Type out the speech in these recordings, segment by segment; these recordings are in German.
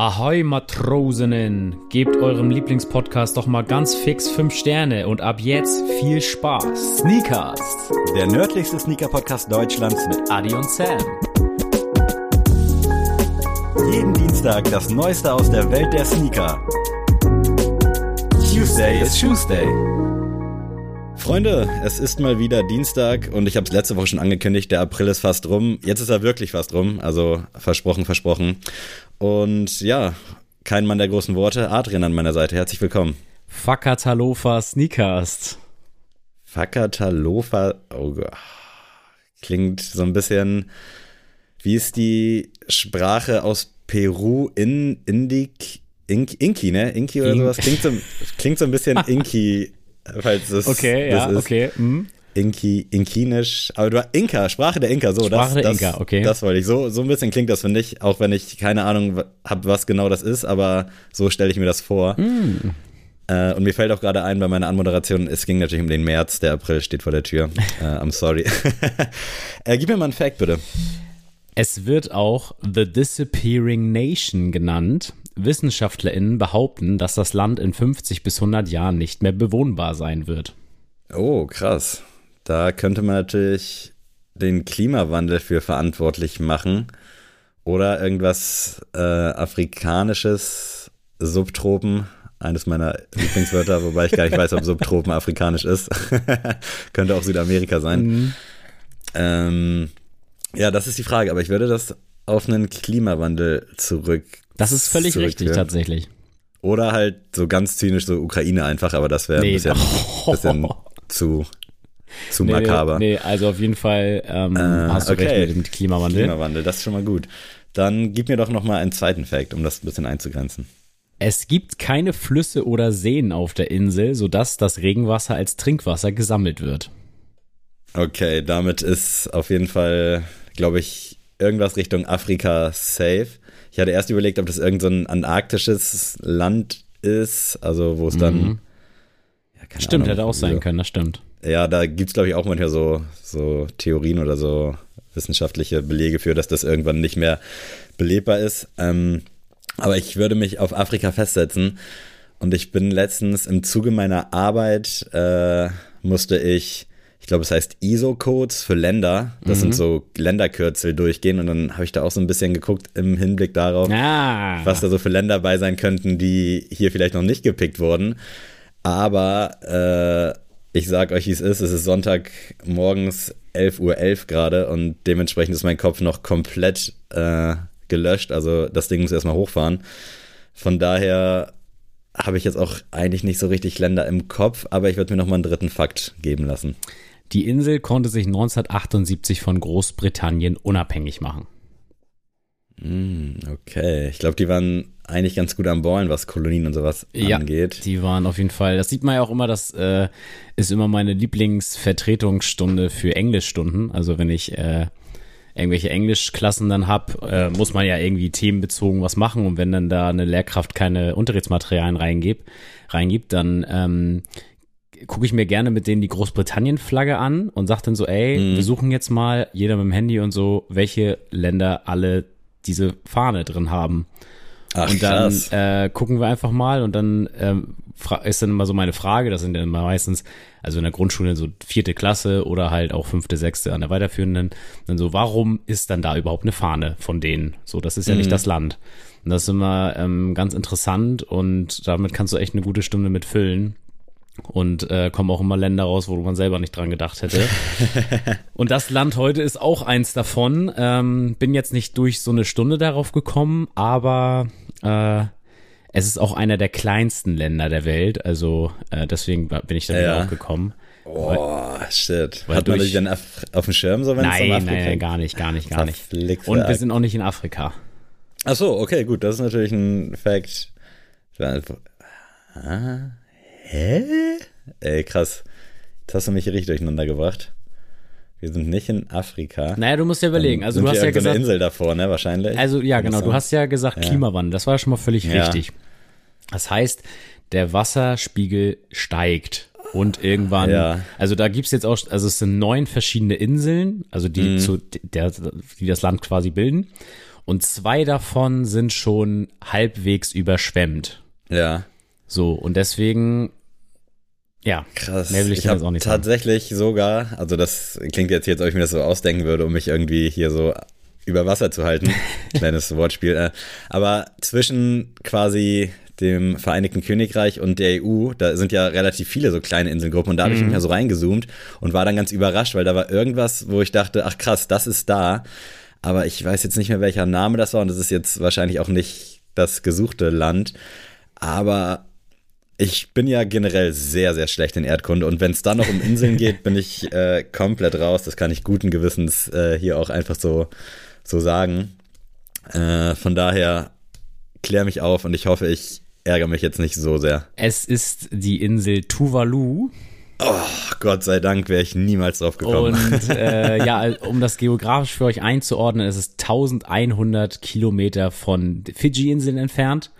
Ahoi Matrosinnen, gebt eurem Lieblingspodcast doch mal ganz fix 5 Sterne und ab jetzt viel Spaß. Sneakers, Der nördlichste Sneaker-Podcast Deutschlands mit Adi und Sam. jeden Dienstag das Neueste aus der Welt der Sneaker. Tuesday is Tuesday. Freunde, es ist mal wieder Dienstag und ich habe es letzte Woche schon angekündigt, der April ist fast rum. Jetzt ist er wirklich fast rum, also versprochen, versprochen. Und ja, kein Mann der großen Worte, Adrian an meiner Seite, herzlich willkommen. Fakatalofa Sneakers. Fakatalofa, oh Gott, klingt so ein bisschen, wie ist die Sprache aus Peru in Indik, Ink, Inki, ne? Inki oder In- sowas? Klingt so, klingt so ein bisschen Inki, falls es Okay, das ja, ist. okay. Hm. Inki, Inkinisch, aber du Inka, Sprache der Inka, so Sprache das, der das, Inka, okay. Das wollte ich. So, so ein bisschen klingt das, finde ich, auch wenn ich keine Ahnung habe, was genau das ist, aber so stelle ich mir das vor. Hm. Äh, und mir fällt auch gerade ein bei meiner Anmoderation, es ging natürlich um den März, der April steht vor der Tür. Äh, I'm sorry. äh, gib mir mal einen Fact, bitte. Es wird auch The Disappearing Nation genannt. WissenschaftlerInnen behaupten, dass das Land in 50 bis 100 Jahren nicht mehr bewohnbar sein wird. Oh, krass. Da könnte man natürlich den Klimawandel für verantwortlich machen oder irgendwas äh, afrikanisches, Subtropen, eines meiner Lieblingswörter, wobei ich gar nicht weiß, ob Subtropen afrikanisch ist. könnte auch Südamerika sein. Ähm, ja, das ist die Frage, aber ich würde das auf einen Klimawandel zurück. Das ist völlig richtig, tatsächlich. Oder halt so ganz zynisch so Ukraine einfach, aber das wäre Nee. ein bisschen, bisschen zu, zu Nee, makaber. Nee, also auf jeden Fall ähm, hast du okay. recht mit dem Klimawandel. Klimawandel, das ist schon mal gut. Dann gib mir doch noch mal einen zweiten Fact, um das ein bisschen einzugrenzen. Es gibt keine Flüsse oder Seen auf der Insel, sodass das Regenwasser als Trinkwasser gesammelt wird. Okay, damit ist auf jeden Fall, glaube ich, irgendwas Richtung Afrika safe. Ich hatte erst überlegt, ob das irgend so ein antarktisches Land ist, also wo es dann. Ja, Mhm. Stimmt, Ahnung, hätte auch sein so- können, das stimmt. Ja, da gibt's glaube ich, auch manchmal so, so Theorien oder so wissenschaftliche Belege für, dass das irgendwann nicht mehr belebbar ist. Ähm, aber ich würde mich auf Afrika festsetzen. Und ich bin letztens im Zuge meiner Arbeit, äh, musste ich, ich glaube, es heißt ISO-Codes für Länder. Das sind so Länderkürzel durchgehen. Und dann habe ich da auch so ein bisschen geguckt im Hinblick darauf, Ah, was da so für Länder bei sein könnten, die hier vielleicht noch nicht gepickt wurden. Aber äh, ich sag euch, wie es ist. Es ist Sonntag morgens 11.11 Uhr gerade und dementsprechend ist mein Kopf noch komplett äh, gelöscht. Also das Ding muss erstmal hochfahren. Von daher habe ich jetzt auch eigentlich nicht so richtig Länder im Kopf, aber ich würde mir noch mal einen dritten Fakt geben lassen. die Insel konnte sich 1978 von Großbritannien unabhängig machen. Hm, okay, ich glaube, die waren eigentlich ganz gut am Ballen, was Kolonien und sowas angeht. Die waren auf jeden Fall, das sieht man ja auch immer, das äh, ist immer meine Lieblingsvertretungsstunde für Englischstunden. Also wenn ich äh, irgendwelche Englischklassen dann hab, äh, muss man ja irgendwie themenbezogen was machen. Und wenn dann da eine Lehrkraft keine Unterrichtsmaterialien reingibt, reingibt dann ähm, gucke ich mir gerne mit denen die Großbritannien-Flagge an und sag dann so, ey, wir suchen jetzt mal, jeder mit dem Handy und so, welche Länder alle diese Fahne drin haben. Ach, Und dann krass. äh, gucken wir einfach mal und dann ähm, ist dann immer so meine Frage, das sind dann immer meistens, also in der Grundschule so vierte Klasse oder halt auch fünfte, sechste an der weiterführenden, dann so, warum ist dann da überhaupt eine Fahne von denen? So, das ist ja Mhm. nicht das Land. Und das ist immer ähm, ganz interessant und damit kannst du echt eine gute Stunde mit füllen. Und äh, kommen auch immer Länder raus, wo man selber nicht dran gedacht hätte. Und das Land heute ist auch eins davon. Ähm, bin jetzt nicht durch so eine Stunde darauf gekommen, aber äh, es ist auch einer der kleinsten Länder der Welt. Also äh, deswegen bin ich da Ja. aufgekommen. Oh, shit. Hat man das dann auf, auf dem Schirm, so wenn es um Nein, Afrika nein, nein, gar nicht, gar nicht, gar nicht. Verflixte Und wir sind auch nicht in Afrika. Ach so, okay, gut, das ist natürlich ein Fact. Hä? Ey, krass. Jetzt hast du mich richtig durcheinander gebracht. Wir sind nicht in Afrika. Naja, du musst ja überlegen. Also sind du hast ja gesagt, Insel davor, ne, wahrscheinlich. Also ja, genau. Du hast ja gesagt Klimawandel. Das war schon mal völlig Ja. richtig. Das heißt, der Wasserspiegel steigt. Und irgendwann, Ja. also da gibt's jetzt auch, also es sind neun verschiedene Inseln, also die Mhm. zu der, die das Land quasi bilden. und zwei davon sind schon halbwegs überschwemmt. Ja. So, und deswegen, ja, Krass. mehr will ich, ich jetzt auch nicht sagen. tatsächlich sogar, also das klingt jetzt, jetzt, ob ich mir das so ausdenken würde, um mich irgendwie hier so über Wasser zu halten. Kleines Wortspiel. Äh. Aber zwischen quasi dem Vereinigten Königreich und der EU, da sind ja relativ viele so kleine Inselgruppen und da habe ich Mhm. mich mal so reingezoomt und war dann ganz überrascht, weil da war irgendwas, wo ich dachte, ach krass, das ist da. Aber ich weiß jetzt nicht mehr, welcher Name das war und das ist jetzt wahrscheinlich auch nicht das gesuchte Land. Aber ich bin ja generell sehr, sehr schlecht in Erdkunde und wenn es dann noch um Inseln geht, bin ich äh, komplett raus. Das kann ich guten Gewissens äh, hier auch einfach so, so sagen. Äh, von daher klär mich auf und ich hoffe, ich ärgere mich jetzt nicht so sehr. Es ist die Insel Tuvalu Oh, Gott sei Dank wäre ich niemals drauf gekommen. und äh, ja, um das geografisch für euch einzuordnen, es ist 1100 Kilometer von Fidschi-Inseln entfernt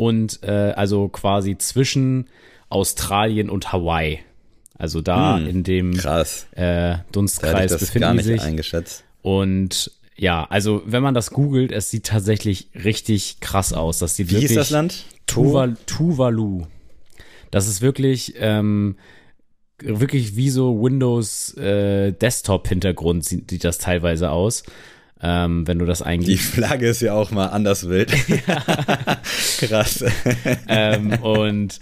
und äh, also quasi zwischen Australien und Hawaii. Also da Hm, in dem Krass. äh, Da hätte ich Dunstkreis das befinden gar nicht sich. eingeschätzt. Und ja, also wenn man das googelt, es sieht tatsächlich richtig krass aus. Das sieht Wie wirklich ist das Land? Tuval Tuvalu. Das ist wirklich ähm, wirklich wie so Windows äh, Desktop Hintergrund sieht, sieht das teilweise aus. Ähm, wenn du das Die eingibst. Flagge ist ja auch mal anders wild. Krass. ähm, und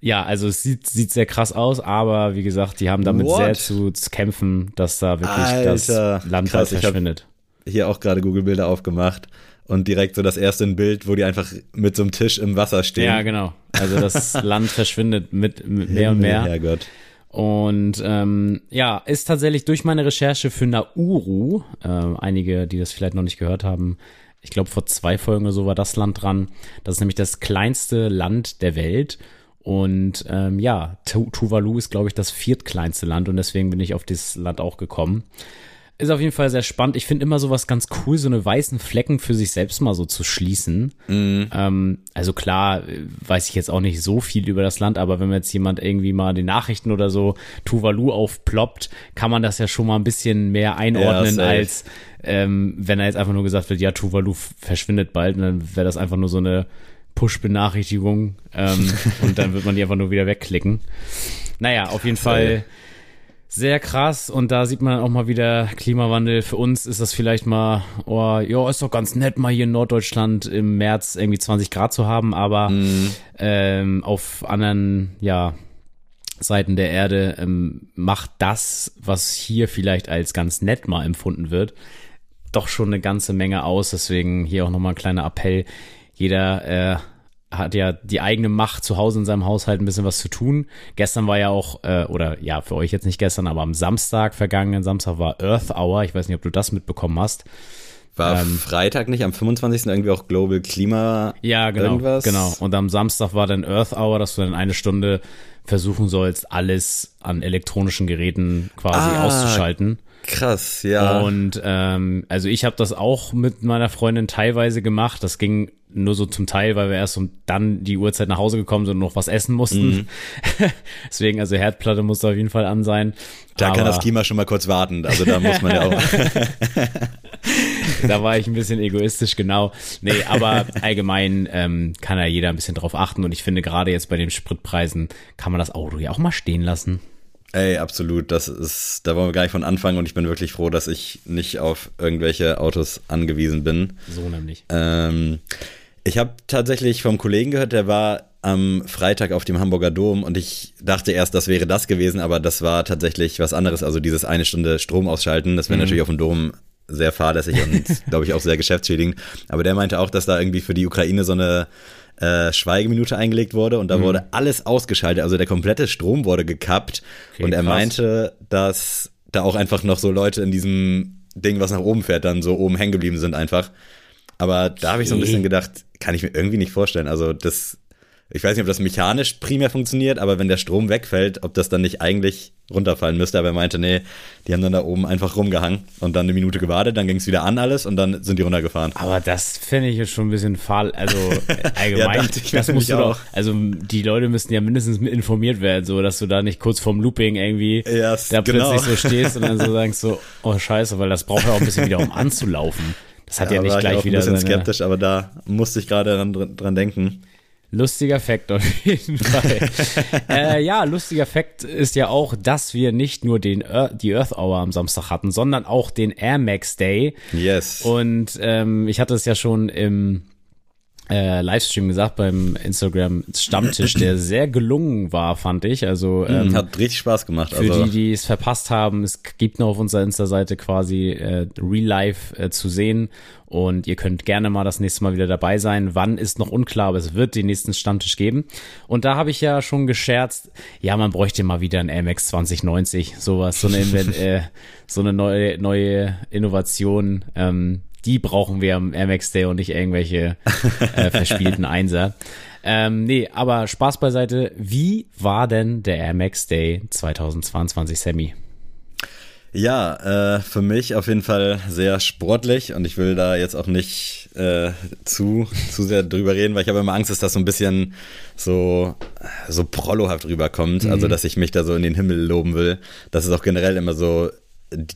ja, also es sieht, sieht sehr krass aus, aber wie gesagt, die haben damit What? sehr zu, zu kämpfen, dass da wirklich Alter, das Land krass, halt ich hab- verschwindet. Hier auch gerade Google-Bilder aufgemacht und direkt so das erste Bild, wo die einfach mit so einem Tisch im Wasser stehen. Ja, genau. Also das Land verschwindet mit, mit mehr und mehr. Herrgott. Und ähm, ja, ist tatsächlich durch meine Recherche für Nauru, äh, einige, die das vielleicht noch nicht gehört haben, ich glaube vor zwei Folgen oder so war das Land dran. Das ist nämlich das kleinste Land der Welt. Und ähm, ja, Tu- Tuvalu ist, glaube ich, das viertkleinste Land und deswegen bin ich auf dieses Land auch gekommen. Ist auf jeden Fall sehr spannend. Ich finde immer sowas ganz cool, so eine weißen Flecken für sich selbst mal so zu schließen. Ähm, also klar, weiß ich jetzt auch nicht so viel über das Land, aber wenn jetzt jemand irgendwie mal die Nachrichten oder so Tuvalu aufploppt, kann man das ja schon mal ein bisschen mehr einordnen, safe. als ähm, wenn er jetzt einfach nur gesagt wird, ja, Tuvalu verschwindet bald, und dann wäre das einfach nur so eine Push-Benachrichtigung ähm, und dann wird man die einfach nur wieder wegklicken. Naja, auf jeden Fall sehr krass und da sieht man auch mal wieder Klimawandel. Für uns ist das vielleicht mal, oh, ja, ist doch ganz nett, mal hier in Norddeutschland im März irgendwie 20 Grad zu haben, aber ähm, auf anderen, ja, Seiten der Erde ähm, macht das, was hier vielleicht als ganz nett mal empfunden wird, doch schon eine ganze Menge aus. Deswegen hier auch nochmal ein kleiner Appell. Jeder äh, hat ja die eigene Macht zu Hause in seinem Haushalt ein bisschen was zu tun. Gestern war ja auch, äh, oder ja, für euch jetzt nicht gestern, aber am Samstag, vergangenen Samstag war Earth Hour. Ich weiß nicht, ob du das mitbekommen hast. War Ähm, Freitag nicht am 25. irgendwie auch Global Klima Ja, genau. irgendwas? Genau. Und am Samstag war dann Earth Hour, dass du dann eine Stunde versuchen sollst, alles an elektronischen Geräten quasi Ah, auszuschalten. Krass, ja. Und ähm, also ich habe das auch mit meiner Freundin teilweise gemacht. Das ging nur so zum Teil, weil wir erst um dann die Uhrzeit nach Hause gekommen sind und noch was essen mussten. Mhm. Deswegen, also Herdplatte musste auf jeden Fall an sein. da kann Aber das Klima schon mal kurz warten. Also da muss man ja auch. da war ich ein bisschen egoistisch, genau. Nee, aber allgemein ähm, kann ja jeder ein bisschen drauf achten. Und ich finde, gerade jetzt bei den Spritpreisen kann man das Auto ja auch mal stehen lassen. Ey, absolut. Das ist, da wollen wir gar nicht von anfangen und ich bin wirklich froh, dass ich nicht auf irgendwelche Autos angewiesen bin. So nämlich. Ähm, ich habe tatsächlich vom Kollegen gehört, der war am Freitag auf dem Hamburger Dom und ich dachte erst, das wäre das gewesen, aber das war tatsächlich was anderes. Also dieses eine Stunde Strom ausschalten, das wäre natürlich auf dem Dom sehr fahrlässig und glaube ich auch sehr geschäftsschädigend. Aber der meinte auch, dass da irgendwie für die Ukraine so eine äh, Schweigeminute eingelegt wurde und da wurde alles ausgeschaltet. Also der komplette Strom wurde gekappt Okay, und er krass. meinte, dass da auch einfach noch so Leute in diesem Ding, was nach oben fährt, dann so oben hängen geblieben sind einfach. Aber da habe ich so ein bisschen gedacht, kann ich mir irgendwie nicht vorstellen. Also das, ich weiß nicht, ob das mechanisch primär funktioniert, aber wenn der Strom wegfällt, ob das dann nicht eigentlich runterfallen müsste. Aber er meinte, nee, die haben dann da oben einfach rumgehangen und dann eine Minute gewartet, dann ging es wieder an alles und dann sind die runtergefahren. Aber das finde ich jetzt schon ein bisschen fahl, also allgemein, mir das musst du doch, also die Leute müssten ja mindestens mit informiert werden, so dass du da nicht kurz vorm Looping irgendwie Ja, da genau. plötzlich so stehst und dann so sagst so, oh scheiße, weil das braucht ja auch ein bisschen wieder, um anzulaufen. Das hat ja, ja nicht gleich wieder. Ich bin ein bisschen skeptisch, aber da musste ich gerade dran, dran denken. Lustiger Fakt auf jeden Fall. äh, ja, lustiger Fakt ist ja auch, dass wir nicht nur den Earth, die Earth Hour am Samstag hatten, sondern auch den Air Max Day. Yes. Und ähm, ich hatte es ja schon im äh, Livestream gesagt beim Instagram Stammtisch, der sehr gelungen war, fand ich. Also mhm, ähm, hat richtig Spaß gemacht. Für also. die, die es verpasst haben, es gibt noch auf unserer Insta-Seite quasi äh, Real Life äh, zu sehen und ihr könnt gerne mal das nächste Mal wieder dabei sein. Wann ist noch unklar, aber es wird den nächsten Stammtisch geben. Und da habe ich ja schon gescherzt, ja, man bräuchte mal wieder ein MX 2090, sowas, so eine, äh, so eine neue neue Innovation. Ähm, die brauchen wir am MX Day und nicht irgendwelche äh, verspielten Einser. Ähm, nee, aber Spaß beiseite. Wie war denn der Air Max Day 2022, Sammy? Ja, äh, für mich auf jeden Fall sehr sportlich und ich will da jetzt auch nicht äh, zu, zu sehr drüber reden, weil ich habe immer Angst, dass das so ein bisschen so, so prollohaft rüberkommt, also mhm. also dass ich mich da so in den Himmel loben will. Das ist auch generell immer so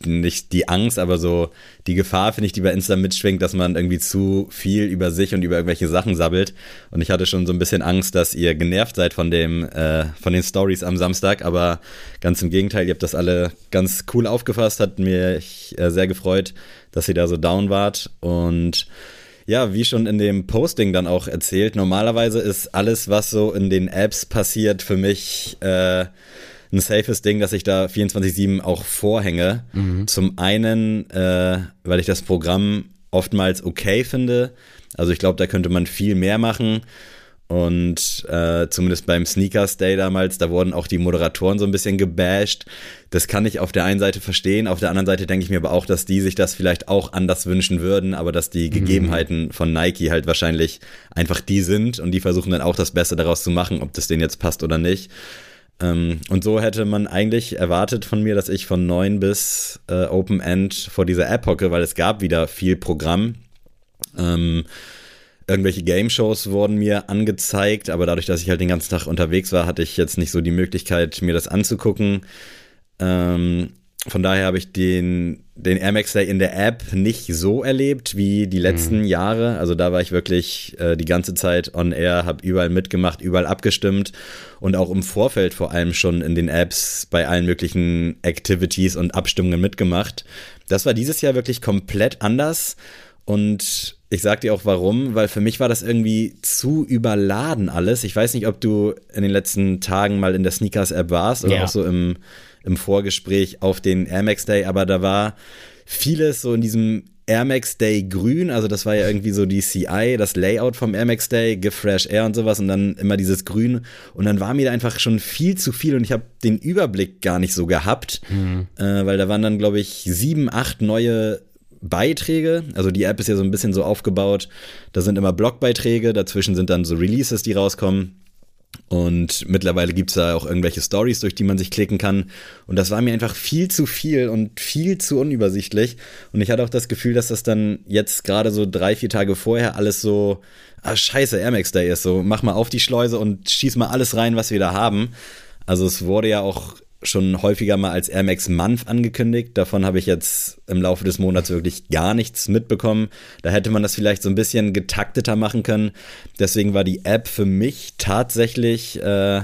nicht die Angst, aber so die Gefahr, finde ich, die bei Insta mitschwingt, dass man irgendwie zu viel über sich und über irgendwelche Sachen sabbelt. Und ich hatte schon so ein bisschen Angst, dass ihr genervt seid von dem, äh, von den Stories am Samstag, aber ganz im Gegenteil, ihr habt das alle ganz cool aufgefasst, hat mir äh, sehr gefreut, dass ihr da so down wart. Und ja, wie schon in dem Posting dann auch erzählt, normalerweise ist alles, was so in den Apps passiert, für mich äh, ein safes Ding, dass ich da 24-7 auch vorhänge. Mhm. Zum einen, äh, weil ich das Programm oftmals okay finde. Also ich glaube, da könnte man viel mehr machen. Und äh, zumindest beim Sneakers Day damals, da wurden auch die Moderatoren so ein bisschen gebasht. Das kann ich auf der einen Seite verstehen, auf der anderen Seite denke ich mir aber auch, dass die sich das vielleicht auch anders wünschen würden, aber dass die mhm. Gegebenheiten von Nike halt wahrscheinlich einfach die sind und die versuchen dann auch das Beste daraus zu machen, ob das denen jetzt passt oder nicht. Ähm, und so hätte man eigentlich erwartet von mir, dass ich von 9 bis äh, Open End vor dieser App hocke, weil es gab wieder viel Programm. Ähm, irgendwelche Game-Shows wurden mir angezeigt, aber dadurch, dass ich halt den ganzen Tag unterwegs war, hatte ich jetzt nicht so die Möglichkeit, mir das anzugucken. Ähm, von daher habe ich den, den Air Max Day in der App nicht so erlebt wie die letzten mhm. Jahre. Also da war ich wirklich äh, die ganze Zeit on air, habe überall mitgemacht, überall abgestimmt und auch im Vorfeld vor allem schon in den Apps bei allen möglichen Activities und Abstimmungen mitgemacht. Das war dieses Jahr wirklich komplett anders und ich sag dir auch warum, weil für mich war das irgendwie zu überladen alles. Ich weiß nicht, ob du in den letzten Tagen mal in der Sneakers App warst oder ja. auch so im im Vorgespräch auf den Air Max Day, aber da war vieles so in diesem Air Max Day grün, also das war ja irgendwie so die CI, das Layout vom Air Max Day, Give Fresh Air und sowas und dann immer dieses Grün und dann war mir da einfach schon viel zu viel und ich habe den Überblick gar nicht so gehabt, mhm. äh, weil da waren dann glaube ich sieben, acht neue Beiträge, also die App ist ja so ein bisschen so aufgebaut, da sind immer Blogbeiträge, dazwischen sind dann so Releases, die rauskommen und mittlerweile gibt es da auch irgendwelche Stories, durch die man sich klicken kann. Und das war mir einfach viel zu viel und viel zu unübersichtlich. Und ich hatte auch das Gefühl, dass das dann jetzt gerade so drei, vier Tage vorher alles so, ah scheiße, Air Max Day ist so, mach mal auf die Schleuse und schieß mal alles rein, was wir da haben. Also es wurde ja auch schon häufiger mal als Air Max Month angekündigt. Davon habe ich jetzt im Laufe des Monats wirklich gar nichts mitbekommen. Da hätte man das vielleicht so ein bisschen getakteter machen können. Deswegen war die App für mich tatsächlich äh,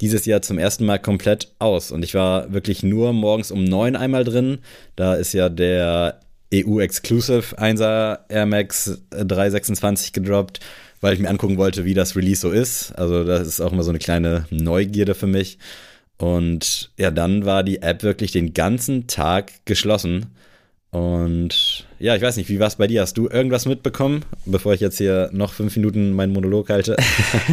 dieses Jahr zum ersten Mal komplett aus. Und ich war wirklich nur morgens um neun einmal drin. Da ist ja der EU-Exclusive 1er Air Max 326 gedroppt, weil ich mir angucken wollte, wie das Release so ist. Also das ist auch immer so eine kleine Neugierde für mich. Und ja, dann war die App wirklich den ganzen Tag geschlossen. Und ja, ich weiß nicht, wie war es bei dir? Hast du irgendwas mitbekommen, bevor ich jetzt hier noch fünf Minuten meinen Monolog halte?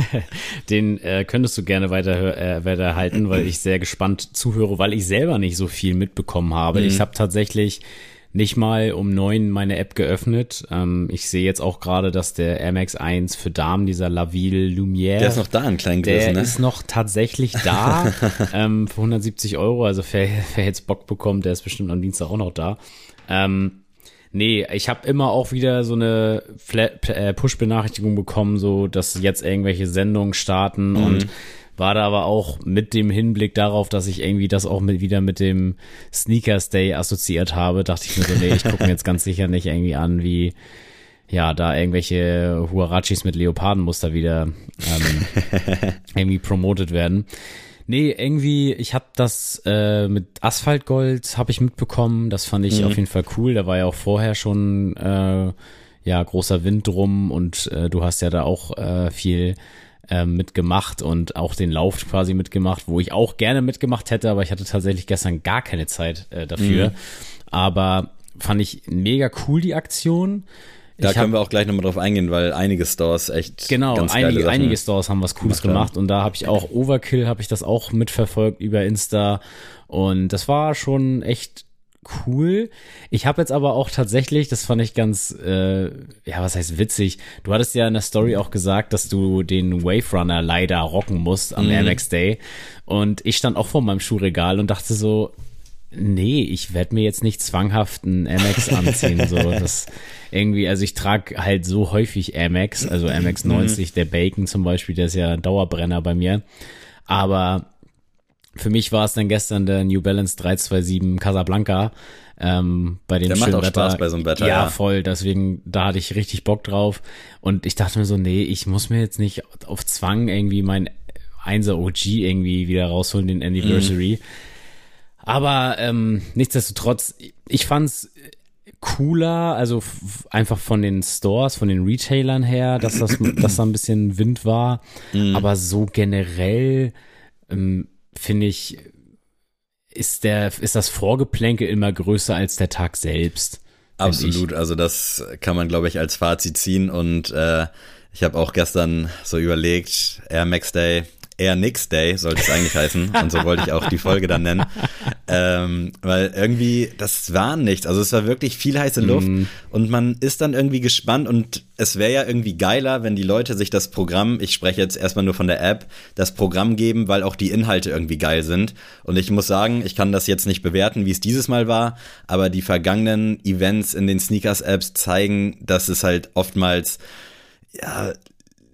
Den äh, könntest du gerne weiter, äh, weiterhalten, weil ich sehr gespannt zuhöre, weil ich selber nicht so viel mitbekommen habe. Mhm. Ich habe tatsächlich nicht mal um neun meine App geöffnet. Ähm, ich sehe jetzt auch gerade, dass der Air Max 1 für Damen, dieser Laville Lumière. Der ist noch da, ein kleinen Größe, Der ne? ist noch tatsächlich da ähm, für 170 Euro. Also wer, wer jetzt Bock bekommt, der ist bestimmt am Dienstag auch noch da. Ähm, Nee, ich habe immer auch wieder so eine äh, Push-Benachrichtigung bekommen, so dass jetzt irgendwelche Sendungen starten mhm. und war da aber auch mit dem Hinblick darauf, dass ich irgendwie das auch mit, wieder mit dem Sneakers Day assoziiert habe, dachte ich mir so, nee, ich gucke mir jetzt ganz sicher nicht irgendwie an, wie ja, da irgendwelche Huarachis mit Leopardenmuster wieder ähm, irgendwie promotet werden. Nee, irgendwie, ich habe das äh, mit Asphaltgold habe ich mitbekommen. Das fand ich mhm. auf jeden Fall cool. Da war ja auch vorher schon äh, ja großer Wind drum und äh, du hast ja da auch äh, viel äh, mitgemacht und auch den Lauf quasi mitgemacht, wo ich auch gerne mitgemacht hätte, aber ich hatte tatsächlich gestern gar keine Zeit äh, dafür. Mhm. Aber fand ich mega cool die Aktion. Da ich können hab, wir auch gleich nochmal drauf eingehen, weil einige Stores echt. Genau, ganz einige, einige Stores haben was Cooles gemacht und da habe ich auch Overkill, habe ich das auch mitverfolgt über Insta und das war schon echt cool. Ich habe jetzt aber auch tatsächlich, das fand ich ganz, äh, ja, was heißt witzig. Du hattest ja in der Story auch gesagt, dass du den Wave Runner leider rocken musst am mhm. Air Max Day. Und ich stand auch vor meinem Schuhregal und dachte so, nee, ich werde mir jetzt nicht zwanghaft ein Amex anziehen. so, das irgendwie, also ich trage halt so häufig Amex, also Amex 90, mhm. der Bacon zum Beispiel, der ist ja ein Dauerbrenner bei mir. Aber für mich war es dann gestern der New Balance 327 Casablanca. Ähm, bei den der macht auch Wetter. Spaß bei so einem Wetter. Ja, ja, voll. Deswegen, da hatte ich richtig Bock drauf. Und ich dachte mir so, nee, ich muss mir jetzt nicht auf Zwang irgendwie mein 1er OG irgendwie wieder rausholen, den Anniversary. Mhm. Aber ähm, nichtsdestotrotz, ich fand's cooler, also einfach von den Stores, von den Retailern her, dass das, dass da ein bisschen Wind war. Mhm. Aber so generell ähm, finde ich, ist der, ist das Vorgeplänkel immer größer als der Tag selbst. Absolut, also das kann man, glaube ich, als Fazit ziehen und äh, ich habe auch gestern so überlegt, Air Max Day, Air Nix Day sollte es eigentlich heißen. Und so wollte ich auch die Folge dann nennen. Ähm, weil irgendwie, das war nichts. Also es war wirklich viel heiße Luft mm. und man ist dann irgendwie gespannt und es wäre ja irgendwie geiler, wenn die Leute sich das Programm, ich spreche jetzt erstmal nur von der App, das Programm geben, weil auch die Inhalte irgendwie geil sind. Und ich muss sagen, ich kann das jetzt nicht bewerten, wie es dieses Mal war, aber die vergangenen Events in den Sneakers-Apps zeigen, dass es halt oftmals ja,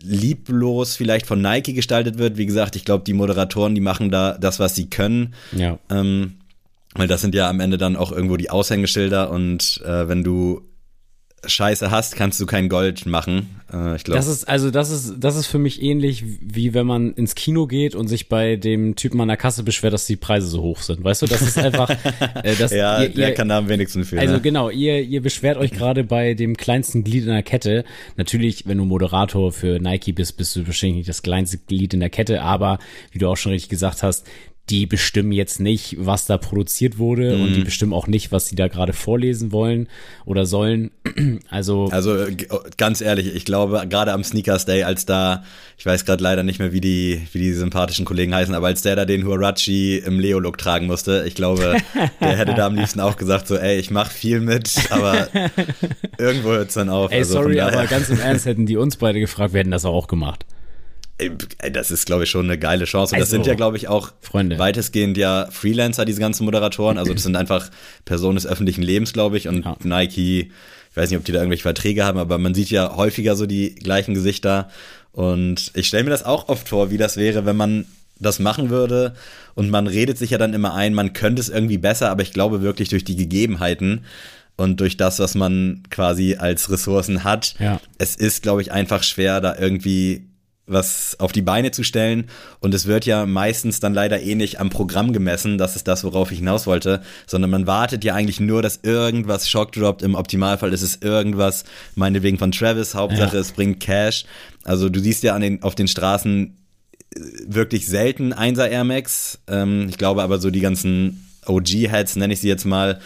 lieblos vielleicht von Nike gestaltet wird. Wie gesagt, ich glaube, die Moderatoren, die machen da das, was sie können. Ja. Ähm, weil das sind ja am Ende dann auch irgendwo die Aushängeschilder und äh, wenn du Scheiße hast, kannst du kein Gold machen. Äh, ich glaube. Das ist also das ist das ist für mich ähnlich wie wenn man ins Kino geht und sich bei dem Typen an der Kasse beschwert, dass die Preise so hoch sind. Weißt du, das ist einfach. Äh, das, ja, ihr, der ihr, kann da am wenigsten für. Also ne? genau, ihr ihr beschwert euch gerade bei dem kleinsten Glied in der Kette. Natürlich, wenn du Moderator für Nike bist, bist du wahrscheinlich nicht das kleinste Glied in der Kette, aber wie du auch schon richtig gesagt hast, die bestimmen jetzt nicht, was da produziert wurde mhm. und die mhm. bestimmen auch nicht, was sie da gerade vorlesen wollen oder sollen. Also also oh, ganz ehrlich, ich glaube gerade am Sneakers Day, als da, ich weiß gerade leider nicht mehr, wie die wie die sympathischen Kollegen heißen, aber als der da den Huarachi im Leo Look tragen musste, ich glaube, der hätte da am liebsten auch gesagt so, ey, ich mach viel mit, aber irgendwo hört's dann auf. Ey, also sorry, aber ganz im Ernst hätten die uns beide gefragt, wir hätten das auch gemacht das ist, glaube ich, schon eine geile Chance. Und also, das sind ja, glaube ich, auch Freunde. weitestgehend ja Freelancer, diese ganzen Moderatoren. Also das sind einfach Personen des öffentlichen Lebens, glaube ich. Und ja. Nike, ich weiß nicht, ob die da irgendwelche Verträge haben, aber man sieht ja häufiger so die gleichen Gesichter. Und ich stelle mir das auch oft vor, wie das wäre, wenn man das machen würde. Und man redet sich ja dann immer ein, man könnte es irgendwie besser, aber ich glaube wirklich durch die Gegebenheiten und durch das, was man quasi als Ressourcen hat, ja. es ist, glaube ich, einfach schwer, da irgendwie was auf die Beine zu stellen. Und es wird ja meistens dann leider eh nicht am Programm gemessen, das ist das, worauf ich hinaus wollte, sondern man wartet ja eigentlich nur, dass irgendwas Shock droppt. Im Optimalfall ist es irgendwas, meinetwegen von Travis, Hauptsache ja. es bringt Cash. Also du siehst ja an den, auf den Straßen äh, wirklich selten 1er Air Max. Ähm, ich glaube aber so die ganzen OG-Heads, nenne ich sie jetzt mal,